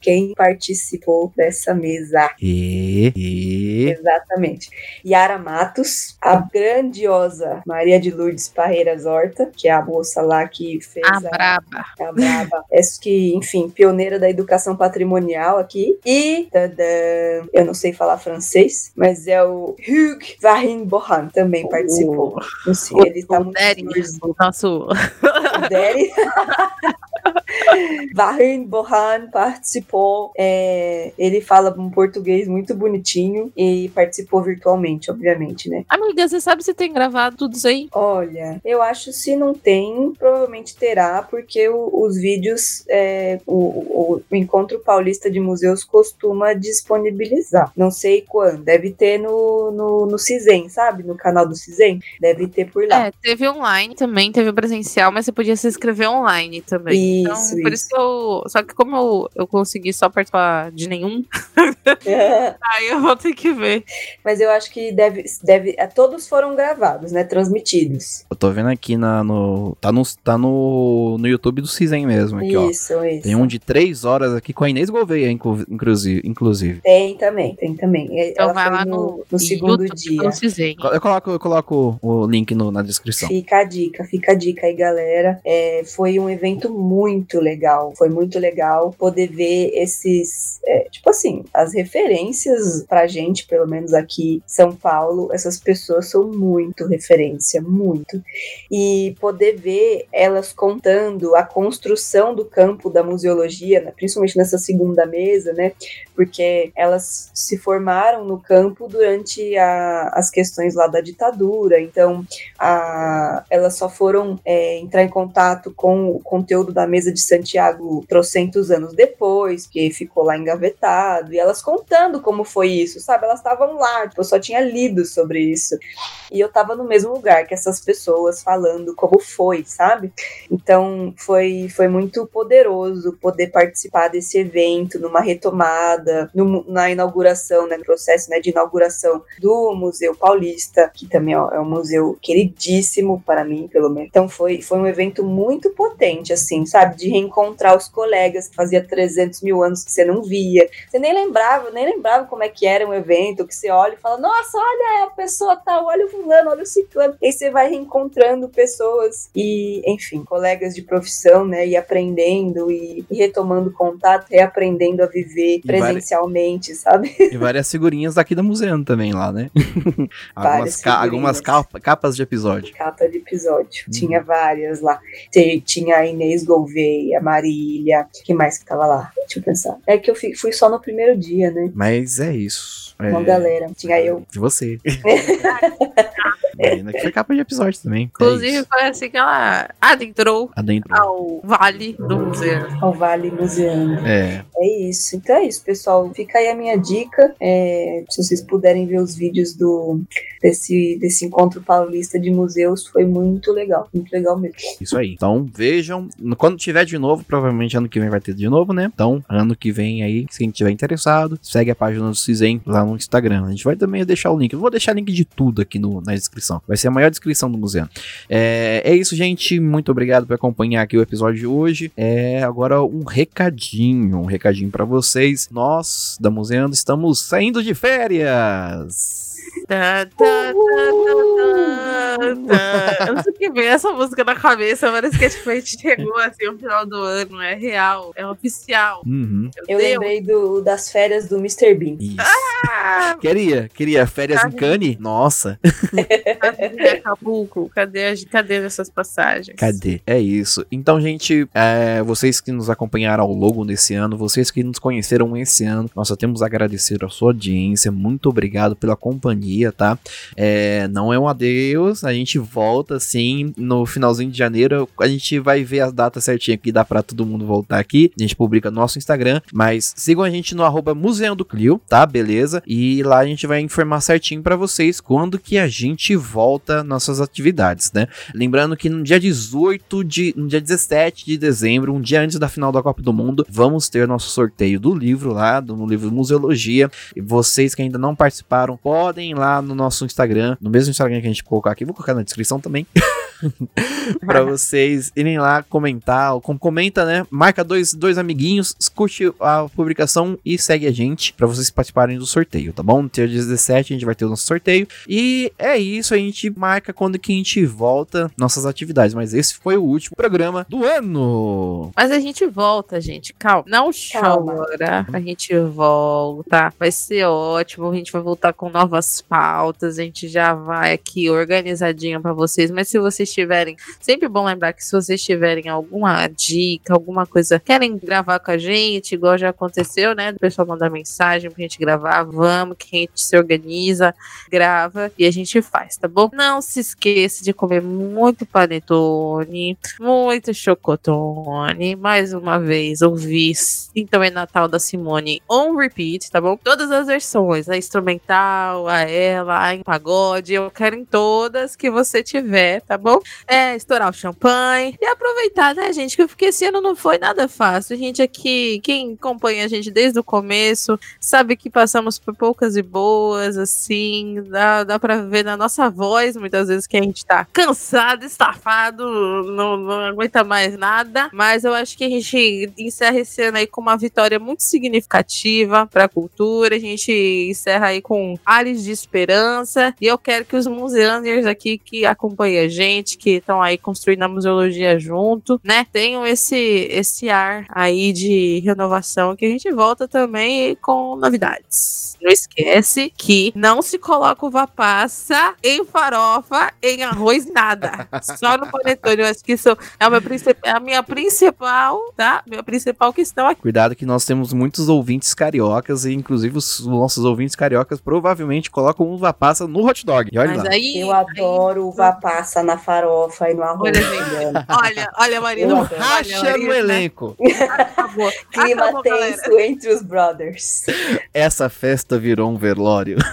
quem participou dessa mesa. E, e... Exatamente. Yara Matos, a grandiosa Maria de Lourdes Parreiras Horta, que é a moça lá que fez A a, braba. a braba. Essa que, enfim, pioneira da educação patrimonial aqui. E, tadã, eu não sei falar francês, mas é o Hugh Varin Bohan também participou. Não sei, ele tá o muito Daddy, nosso O Daddy. Varin Bohan participou. é, ele fala um português muito bonitinho e participou virtualmente, obviamente, né? Amiga, você sabe se tem gravado tudo isso aí? Olha, eu acho se não tem, provavelmente terá, porque o- os vídeos, é, o, o- o Encontro Paulista de Museus costuma disponibilizar. Não sei quando, deve ter no, no, no Cisen, sabe? No canal do Cisen, deve ter por lá. É, teve online também, teve presencial, mas você podia se inscrever online também. Isso, então, por isso que eu. Só que como eu, eu consegui só participar de nenhum, aí eu vou ter que ver. Mas eu acho que deve, deve, é, todos foram gravados, né? Transmitidos. Eu tô vendo aqui na, no. Tá, no, tá no, no YouTube do Cisen mesmo, aqui, ó. isso, isso. Tem um de três horas aqui com a Inês Gouveia, inclu- inclusive. inclusive. Tem também, tem também. É, Então Ela vai foi lá no, no, no segundo YouTube, dia. no Cisen. Eu coloco, eu coloco o link no- na descrição. Fica a dica, fica a dica aí, galera. É, foi um evento muito legal. Foi muito legal poder ver esses. é, tipo assim, as referências pra gente, pelo menos aqui São Paulo, essas pessoas são muito referência, muito. E poder ver elas contando a construção do campo da museologia, né, principalmente nessa segunda mesa, né? Porque elas se formaram no campo durante a- as questões lá da ditadura, então a- elas só foram é, entrar em contato com o conteúdo da mesa de Santiago trocentos anos depois, que ficou lá engavetado, e elas contando como foi isso, sabe? Elas estavam lá, tipo, eu só tinha lido sobre isso. E eu tava no mesmo lugar que essas pessoas falando como foi, sabe? Então foi, foi muito poderoso poder participar desse evento, numa retomada, no, na inauguração, né, no processo né, de inauguração do Museu Paulista, que também é um museu queridíssimo para mim, pelo menos. Então foi, foi um evento muito potente, assim, sabe? De reencontrar os colegas que fazia 300 mil anos que você não via. Você nem lembrava, nem lembrava como é que era um evento, que você olha e fala, nossa, olha a pessoa tal, olha o fulano, olha o ciclano. E aí você vai reencontrando pessoas e, enfim, colegas de profissão, né? E aprendendo e, e retomando contato, reaprendendo a viver E presencialmente, sabe? E várias figurinhas daqui da museu também lá, né? algumas Várias ca- algumas capa- capas de episódio. Capa de episódio. Uhum. Tinha várias lá. Tinha a Inês Gouveia, a Marília. que mais que tava lá? Deixa eu pensar. É que eu fi- fui só no primeiro dia, né? Mas é isso. Uma É, galera. Tinha eu. De você. Marina, que foi capa de episódio também. É Inclusive, isso. foi assim que ela adentrou Adentro. ao vale do museu. Ao Vale Museano. É. É isso. Então é isso, pessoal. Fica aí a minha dica. É, se vocês puderem ver os vídeos do desse, desse encontro paulista de museus, foi muito legal. Muito legal mesmo. Isso aí. Então, vejam. Quando tiver de novo, provavelmente ano que vem vai ter de novo, né? Então, ano que vem aí, se quem tiver interessado, segue a página do Cisen lá no Instagram. A gente vai também deixar o link. Eu vou deixar link de tudo aqui no, na descrição. Vai ser a maior descrição do museu. É, é isso, gente. Muito obrigado por acompanhar aqui o episódio de hoje. É agora um recadinho. Um recadinho pra vocês. Nós, da Museando, estamos saindo de férias. Tá, tá, tá. Eu não sei o que veio essa música na cabeça, parece que tipo, a gente chegou assim no final do ano, é real, é oficial. Uhum. Eu Deus. lembrei do, das férias do Mr. Bean. Isso. Ah, Queria, queria férias em Cannes? Nossa. cadê Acapulco? Cadê, as- cadê essas passagens? Cadê? É isso. Então, gente, é, vocês que nos acompanharam ao longo desse ano, vocês que nos conheceram esse ano, nós só temos a agradecer a sua audiência. Muito obrigado pela companhia, tá? É, não é um adeus, a gente volta assim no finalzinho de janeiro. A gente vai ver as datas certinhas que dá pra todo mundo voltar aqui. A gente publica no nosso Instagram, mas sigam a gente no arroba Museu do Clio, tá? Beleza? E lá a gente vai informar certinho pra vocês quando que a gente volta nossas atividades, né? Lembrando que no dia 18 de. No dia 17 de dezembro, um dia antes da final da Copa do Mundo, vamos ter nosso sorteio do livro lá, do livro Museologia. E vocês que ainda não participaram, podem lá no nosso Instagram, no mesmo Instagram que a gente colocar aqui, vou colocar na descrição também. para vocês irem lá comentar, com- comenta, né? Marca dois, dois amiguinhos, curte a publicação e segue a gente para vocês participarem do sorteio, tá bom? No dia 17 a gente vai ter o nosso sorteio. E é isso, a gente marca quando que a gente volta nossas atividades. Mas esse foi o último programa do ano. Mas a gente volta, gente. Calma. Não Calma. chora. A gente volta. Vai ser ótimo. A gente vai voltar com novas pautas. A gente já vai aqui organizadinho pra vocês. Mas se vocês tiverem. Sempre bom lembrar que se vocês tiverem alguma dica, alguma coisa, querem gravar com a gente, igual já aconteceu, né? O pessoal mandar mensagem pra gente gravar. Vamos, que a gente se organiza, grava e a gente faz, tá bom? Não se esqueça de comer muito panetone, muito chocotone. Mais uma vez, ouvir Então é Natal da Simone on repeat, tá bom? Todas as versões, a instrumental, a ela, a em pagode, eu quero em todas que você tiver, tá bom? É, estourar o champanhe e aproveitar, né, gente? que- Porque esse ano não foi nada fácil. A gente aqui, quem acompanha a gente desde o começo, sabe que passamos por poucas e boas, assim, dá, dá pra ver na nossa voz, muitas vezes, que a gente tá cansado, estafado, não, não aguenta mais nada, mas eu acho que a gente encerra esse ano aí com uma vitória muito significativa pra cultura, a gente encerra aí com ares de esperança, e eu quero que os museanders aqui que acompanham a gente, que estão aí construindo a museologia junto, né, tenham esse, esse ar aí de renovação, que a gente volta também com novidades. Não esquece que não se coloca uva passa em farofa, em arroz, nada. Só no panetone. Eu acho que isso é, o meu princip- é a minha principal, tá? Minha principal questão aqui. Cuidado que nós temos muitos ouvintes cariocas e inclusive os nossos ouvintes cariocas provavelmente colocam uva passa no hot dog. E olha Mas lá. aí. Eu adoro uva passa na farofa e no arroz. Olha, gente. Olha, olha, Marina. Um olha, Racha no Marina. elenco. Acabou. Clima Acabou, galera. tenso entre os brothers. Essa festa virou um velório.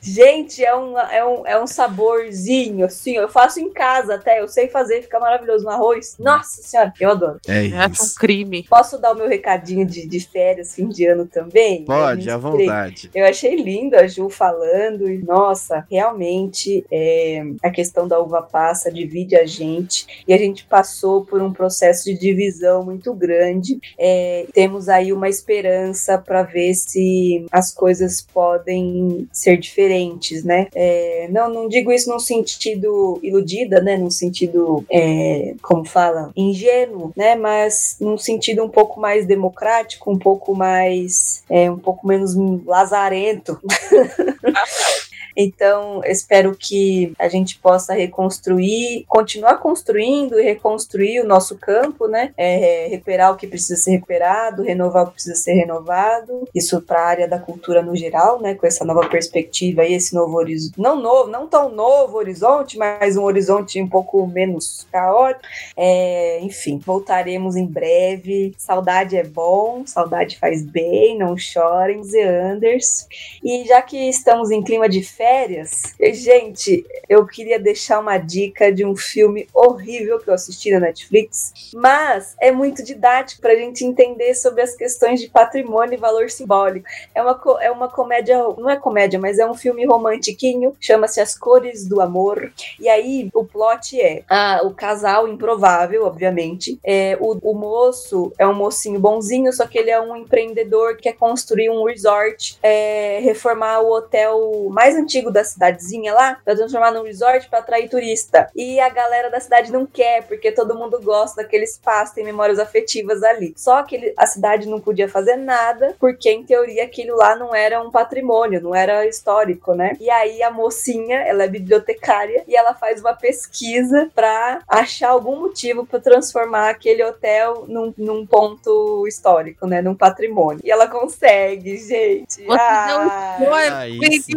Gente, é um, é, um, é um saborzinho, assim. Eu faço em casa até, eu sei fazer, fica maravilhoso no arroz. Nossa senhora, eu adoro. É Eu acho um isso. crime. Posso dar o meu recadinho de, de férias, fim de ano também? Pode, à vontade. Eu achei lindo a Ju falando, e nossa, realmente é, a questão da uva passa divide a gente, e a gente passou por um processo de divisão muito grande. É, temos aí uma esperança para ver se as coisas podem ser diferentes, né? É, não, não digo isso num sentido iludida, né? Num sentido, é, como fala, ingênuo, né? Mas num sentido um pouco mais democrático, um pouco mais, é, um pouco menos lazarento. Então, espero que a gente possa reconstruir, continuar construindo e reconstruir o nosso campo, né? É, recuperar o que precisa ser recuperado, renovar o que precisa ser renovado. Isso para a área da cultura no geral, né? Com essa nova perspectiva e esse novo horizonte. Não novo, não tão novo horizonte, mas um horizonte um pouco menos caótico. É, enfim, voltaremos em breve. Saudade é bom, saudade faz bem, não chorem, Zeanders. E já que estamos em clima de férias, gente, eu queria deixar uma dica de um filme horrível que eu assisti na Netflix, mas é muito didático para a gente entender sobre as questões de patrimônio e valor simbólico. É uma, é uma comédia, não é comédia, mas é um filme romantiquinho, chama-se As Cores do Amor. E aí o plot é ah, o casal improvável, obviamente. É, o, o moço é um mocinho bonzinho, só que ele é um empreendedor que quer construir um resort, é, reformar o hotel mais antigo da cidadezinha lá, pra transformar num resort pra atrair turista. E a galera da cidade não quer, porque todo mundo gosta daquele espaço, tem memórias afetivas ali. Só que ele- a cidade não podia fazer nada, porque em teoria aquilo lá não era um patrimônio, não era histórico, né? E aí a mocinha, ela é bibliotecária e ela faz uma pesquisa pra achar algum motivo pra transformar aquele hotel num, num ponto histórico, né? Num patrimônio. E ela consegue, gente. Você Ah, deu spoiler. Aí sim.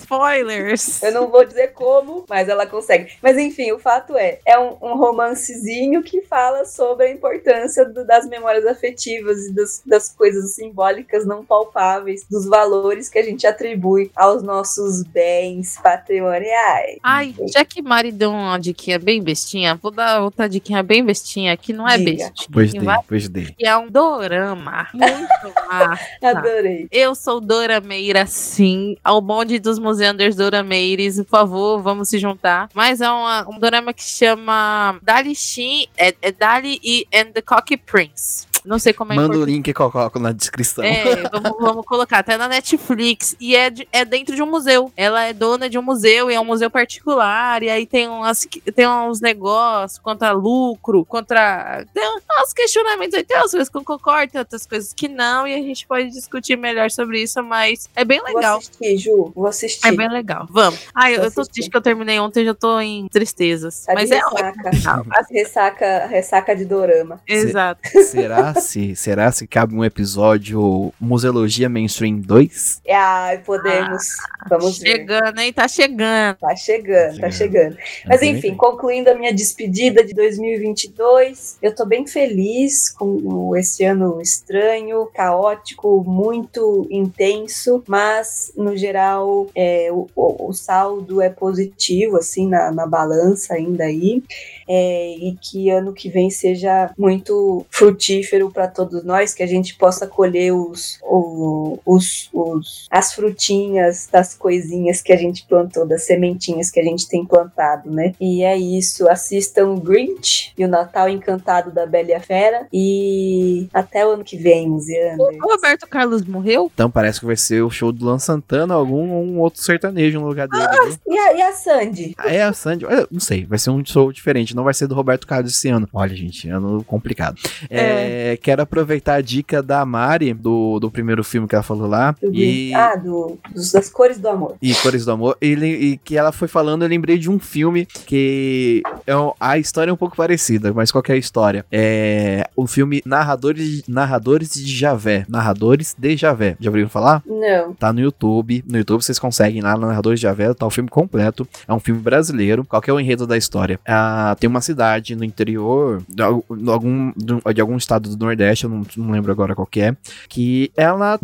Spoilers. eu não vou dizer como, mas ela consegue. Mas enfim, o fato é, é um, um romancezinho que fala sobre a importância do- das memórias afetivas e das, das coisas simbólicas não palpáveis, dos valores que a gente atribui aos nossos bens patrimoniais. Ai, já que Mari deu uma diquinha bem bestinha, vou dar outra diquinha bem bestinha, que não é Diga. bestinha. Pois dei, vai- pois dei. que é um dorama. Muito massa. Adorei. Eu sou dorameira, sim. Ao bonde dos museanders dorameires, por favor, vamos se juntar. Mas é uma- um dorama que chama Dali Shin, é, é Dali e and the Cocky Prince. Não sei como é Manda o link que eu coloco na descrição. É, vamos, vamos colocar, tá na Netflix. E é, de- é dentro de um museu. Ela é dona de um museu e é um museu particular. E aí tem, umas, tem uns negócios contra lucro, contra. Tem uns questionamentos aí, tem umas coisas que eu concordo, tem outras coisas que não. E a gente pode discutir melhor sobre isso, mas é bem Vou legal. assistir, Ju. Vou assistir. É bem legal. Vamos. Ai, eu, Vou eu tô triste que eu terminei ontem, já tô em tristezas. Tá mas é ressaca. ótimo. Ressaca, ressaca de dorama. Será Exato. Se, será se cabe um episódio Museologia Mainstream 2? Ai, podemos. Vamos ver. Chegando, hein? Tá chegando. Tá chegando, tá Chegando. chegando. Mas enfim, concluindo a minha despedida de 2022, eu tô bem feliz com esse ano estranho, caótico, muito intenso, mas no geral é, o, o- o saldo é positivo, assim, na, na balança ainda aí, é, e que ano que vem seja muito frutífero para todos nós, que a gente possa colher os, os, os, as frutinhas das coisinhas que a gente plantou, das sementinhas que a gente tem plantado, né? E é isso. Assistam o Grinch e o Natal Encantado da Bela e a Fera. E até o ano que vem, Museander. O Roberto Carlos morreu? Então parece que vai ser o show do Luan Santana, algum um outro sertanejo no lugar dele. viu? E a, e a Sandy? Ah, É a Sandy. Olha, não sei, vai ser um show diferente, não vai ser do Roberto Carlos esse ano. Olha, gente, ano complicado. É, É, quero aproveitar a dica da Mari, do, do primeiro filme que ela falou lá. Do E, Ah, do, dos- das cores do amor. e Cores do Amor. E, e que ela foi falando, eu lembrei de um filme que é um- a história é um pouco parecida, mas qual que é a história? É o filme Narradores, Narradores de Javé. Narradores de Javé. Já ouviram falar? Não. Tá no YouTube. No YouTube vocês conseguem lá Narradores de Javé, tá o filme completo. É um filme brasileiro. Qual que é o enredo da história? Ah, tem uma cidade no interior de algum, de algum estado do Nordeste, eu não, não lembro agora qual que é, que ela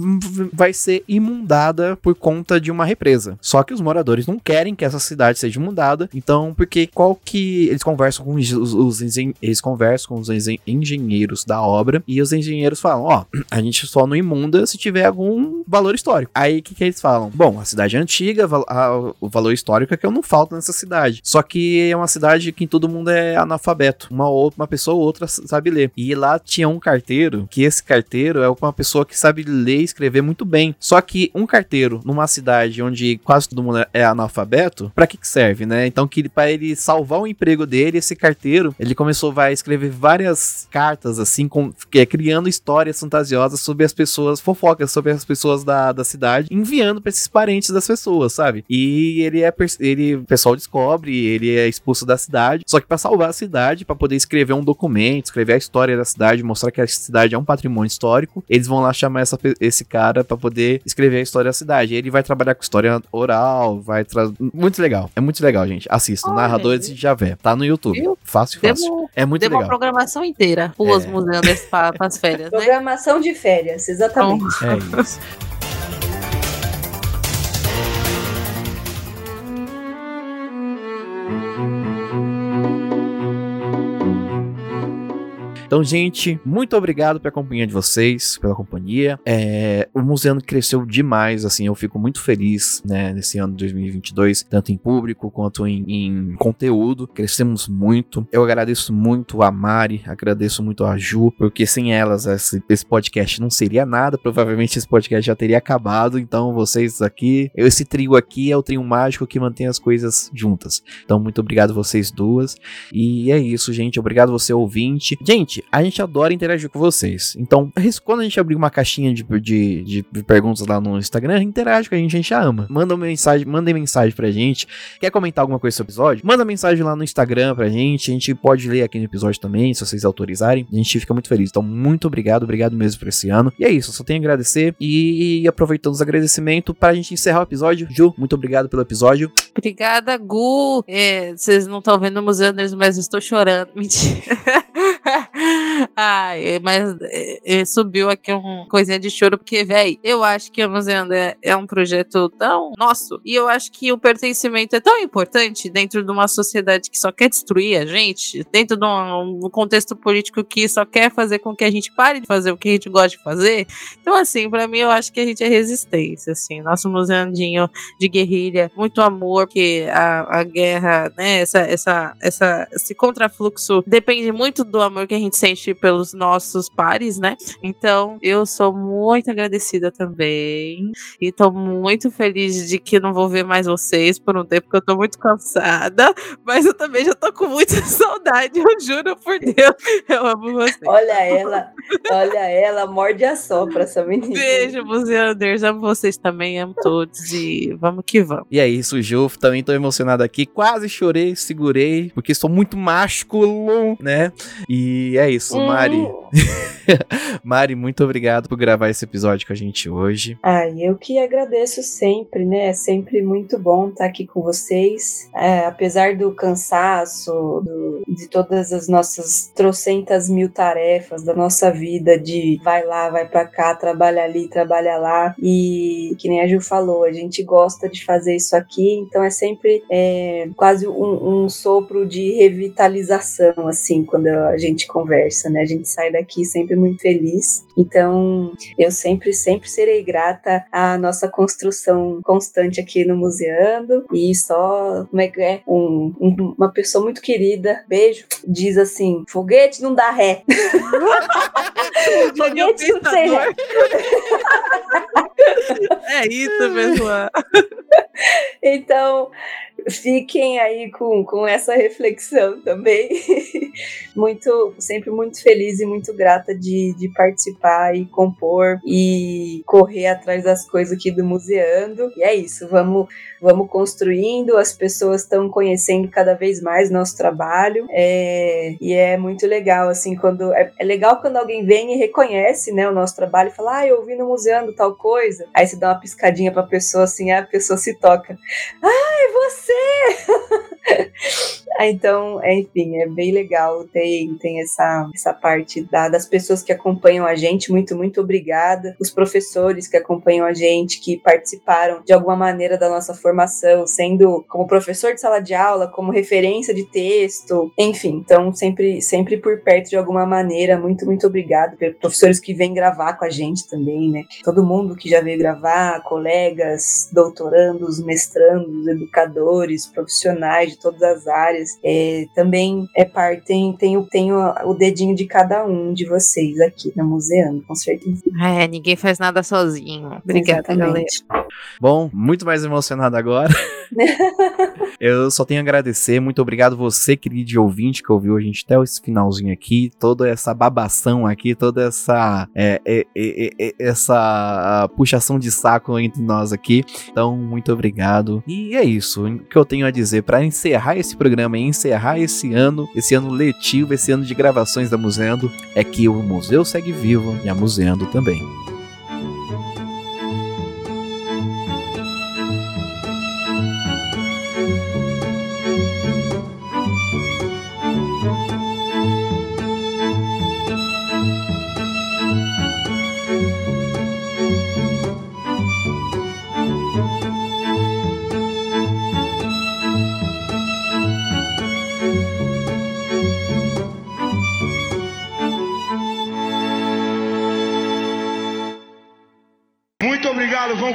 vai ser imundada por conta de uma represa. Só que os moradores não querem que essa cidade seja imundada. Então, porque qual que eles conversam com os, os- eles conversam com os engen- engenheiros da obra e os engenheiros falam, ó, a gente só não imunda se tiver algum valor histórico. Aí o que, que eles falam? Bom, a cidade é antiga, val- a- o valor histórico é que eu não falta nessa cidade. Só que é uma cidade que todo mundo é analfabeto. Uma, uma pessoa ou outra sabe ler. E lá tinha um carteiro, que esse carteiro é uma pessoa que sabe ler e escrever muito bem. Só que um carteiro numa cidade onde quase todo mundo é analfabeto, pra que que serve, né? Então que para ele salvar o emprego dele, esse carteiro, ele começou vai escrever várias cartas assim, com, é, criando histórias fantasiosas sobre as pessoas, fofocas sobre as pessoas da, da cidade, enviando pra esses parentes das pessoas, sabe? E ele é ele, o pessoal descobre, ele é expulso da cidade, só que pra salvar a cidade, pra poder escrever um documento, escrever a história da cidade, mostrar que a cidade é um patrimônio histórico, eles vão lá chamar essa esse cara pra poder escrever a história da cidade. Ele vai trabalhar com história oral, vai trazer muito legal. É muito legal, gente. Assistam, Olha Narradores de Javé. Tá no YouTube. Viu? Fácil, fácil. Demos, É muito demos uma legal. programação inteira os É. museus para as férias, né? Programação de férias, exatamente. É isso. Então, gente, muito obrigado pela companhia de vocês, pela companhia. É, o museu cresceu demais, assim, eu fico muito feliz, né, nesse ano de 2022, tanto em público quanto em, em conteúdo. Crescemos muito. Eu agradeço muito a Mari, agradeço muito a Ju, porque sem elas esse, esse podcast não seria nada. Provavelmente esse podcast já teria acabado. Então, vocês aqui, esse trio aqui é o trio mágico que mantém as coisas juntas. Então, muito obrigado vocês duas. E é isso, gente. Obrigado você, ouvinte. Gente, a gente adora interagir com vocês. Então, quando a gente abrir uma caixinha de, de, de perguntas lá no Instagram, interage com a gente, a gente ama. Manda uma mensagem, mandem mensagem pra gente. Quer comentar alguma coisa sobre o episódio? Manda mensagem lá no Instagram pra gente. A gente pode ler aqui no episódio também, se vocês autorizarem. A gente fica muito feliz. Então, muito obrigado, obrigado mesmo por esse ano. E é isso, só tenho a agradecer. E aproveitando os agradecimentos, pra gente encerrar o episódio. Ju, muito obrigado pelo episódio. Obrigada, Gu. É, vocês não estão vendo o Museu Anders, mas eu estou chorando. Mentira. Ai, mas é, é, subiu aqui uma coisinha de choro, porque, véi, eu acho que o Anders é um projeto tão nosso. E eu acho que o pertencimento é tão importante dentro de uma sociedade que só quer destruir a gente, dentro de um, contexto político que só quer fazer com que a gente pare de fazer o que a gente gosta de fazer. Então, assim, pra mim, eu acho que a gente é resistência, assim. Nosso museandinho de guerrilha, muito amor, porque a, a guerra, né, essa, essa, essa, esse contrafluxo depende muito do amor que a gente sente pelos nossos pares, né? Então, eu sou muito agradecida também. E tô muito feliz de que não vou ver mais vocês por um tempo, porque eu tô muito cansada. Mas eu também já tô com muita saudade, eu juro por Deus. Eu amo vocês. Olha ela, olha ela, morde a sopra essa menina. Beijo, Museanders. Amo vocês também, amo todos. E vamos que vamos. E é isso, Ju. Também tô emocionado aqui. Quase chorei, segurei, porque sou muito másculo, né? E é isso, Mari. Hum. Mari, muito obrigado por gravar esse episódio com a gente hoje. Ai, eu que agradeço sempre, né? É sempre muito bom estar aqui com vocês. É, apesar do cansaço, do- de todas as nossas trocentas mil tarefas da nossa vida, de vai lá, vai pra cá, trabalha ali, trabalha lá. E que nem a Ju falou, a gente gosta de fazer isso aqui, então é sempre é, quase um, um sopro de revitalização, assim, quando a gente conversa, né? A gente sai daqui sempre muito feliz. Então, eu sempre, sempre serei grata à nossa construção constante aqui no Museando. E só, como é que é? Um- um- uma pessoa muito querida, beijo, diz assim: foguete não dá ré. foguete não tem ré. É isso, pessoal. Então, fiquem aí com, com essa reflexão também. muito, sempre muito feliz e muito grata de, de participar e compor e correr atrás das coisas aqui do Museando. E é isso, vamos, vamos construindo, as pessoas estão conhecendo cada vez mais nosso trabalho. É, e é muito legal, assim, quando. É, é, legal quando alguém vem e reconhece né, o nosso trabalho e fala, ah, eu ouvi no Museando tal coisa. Aí você dá uma piscadinha pra pessoa assim, a pessoa se toca. Ah, é você! sé. Então, é, enfim, é bem legal. Tem, tem essa, essa parte da, das pessoas que acompanham a gente. Muito, muito obrigada. Os professores que acompanham a gente, que participaram de alguma maneira da nossa formação, sendo como professor de sala de aula, como referência de texto, enfim. Então, sempre, sempre por perto de alguma maneira. Muito, muito obrigado. Professores que vêm gravar com a gente também, né? Todo mundo que já veio gravar, colegas, doutorandos, mestrandos, educadores, profissionais de todas as áreas. É, também é parte, tem, tem, o, tem o, o dedinho de cada um de vocês aqui na Museando, com certeza. É, ninguém faz nada sozinho. Obrigada, galera. Bom, muito mais emocionado agora. Eu só tenho a agradecer. Muito obrigado você, querido ouvinte, que ouviu a gente até esse finalzinho aqui. Toda essa babação aqui, toda essa é, é, é, é essa puxação de saco entre nós aqui. Então, muito obrigado. E é isso o que eu tenho a dizer para encerrar esse programa e encerrar esse ano, esse ano letivo, esse ano de gravações da Museando, é que o museu segue vivo e a Museando também.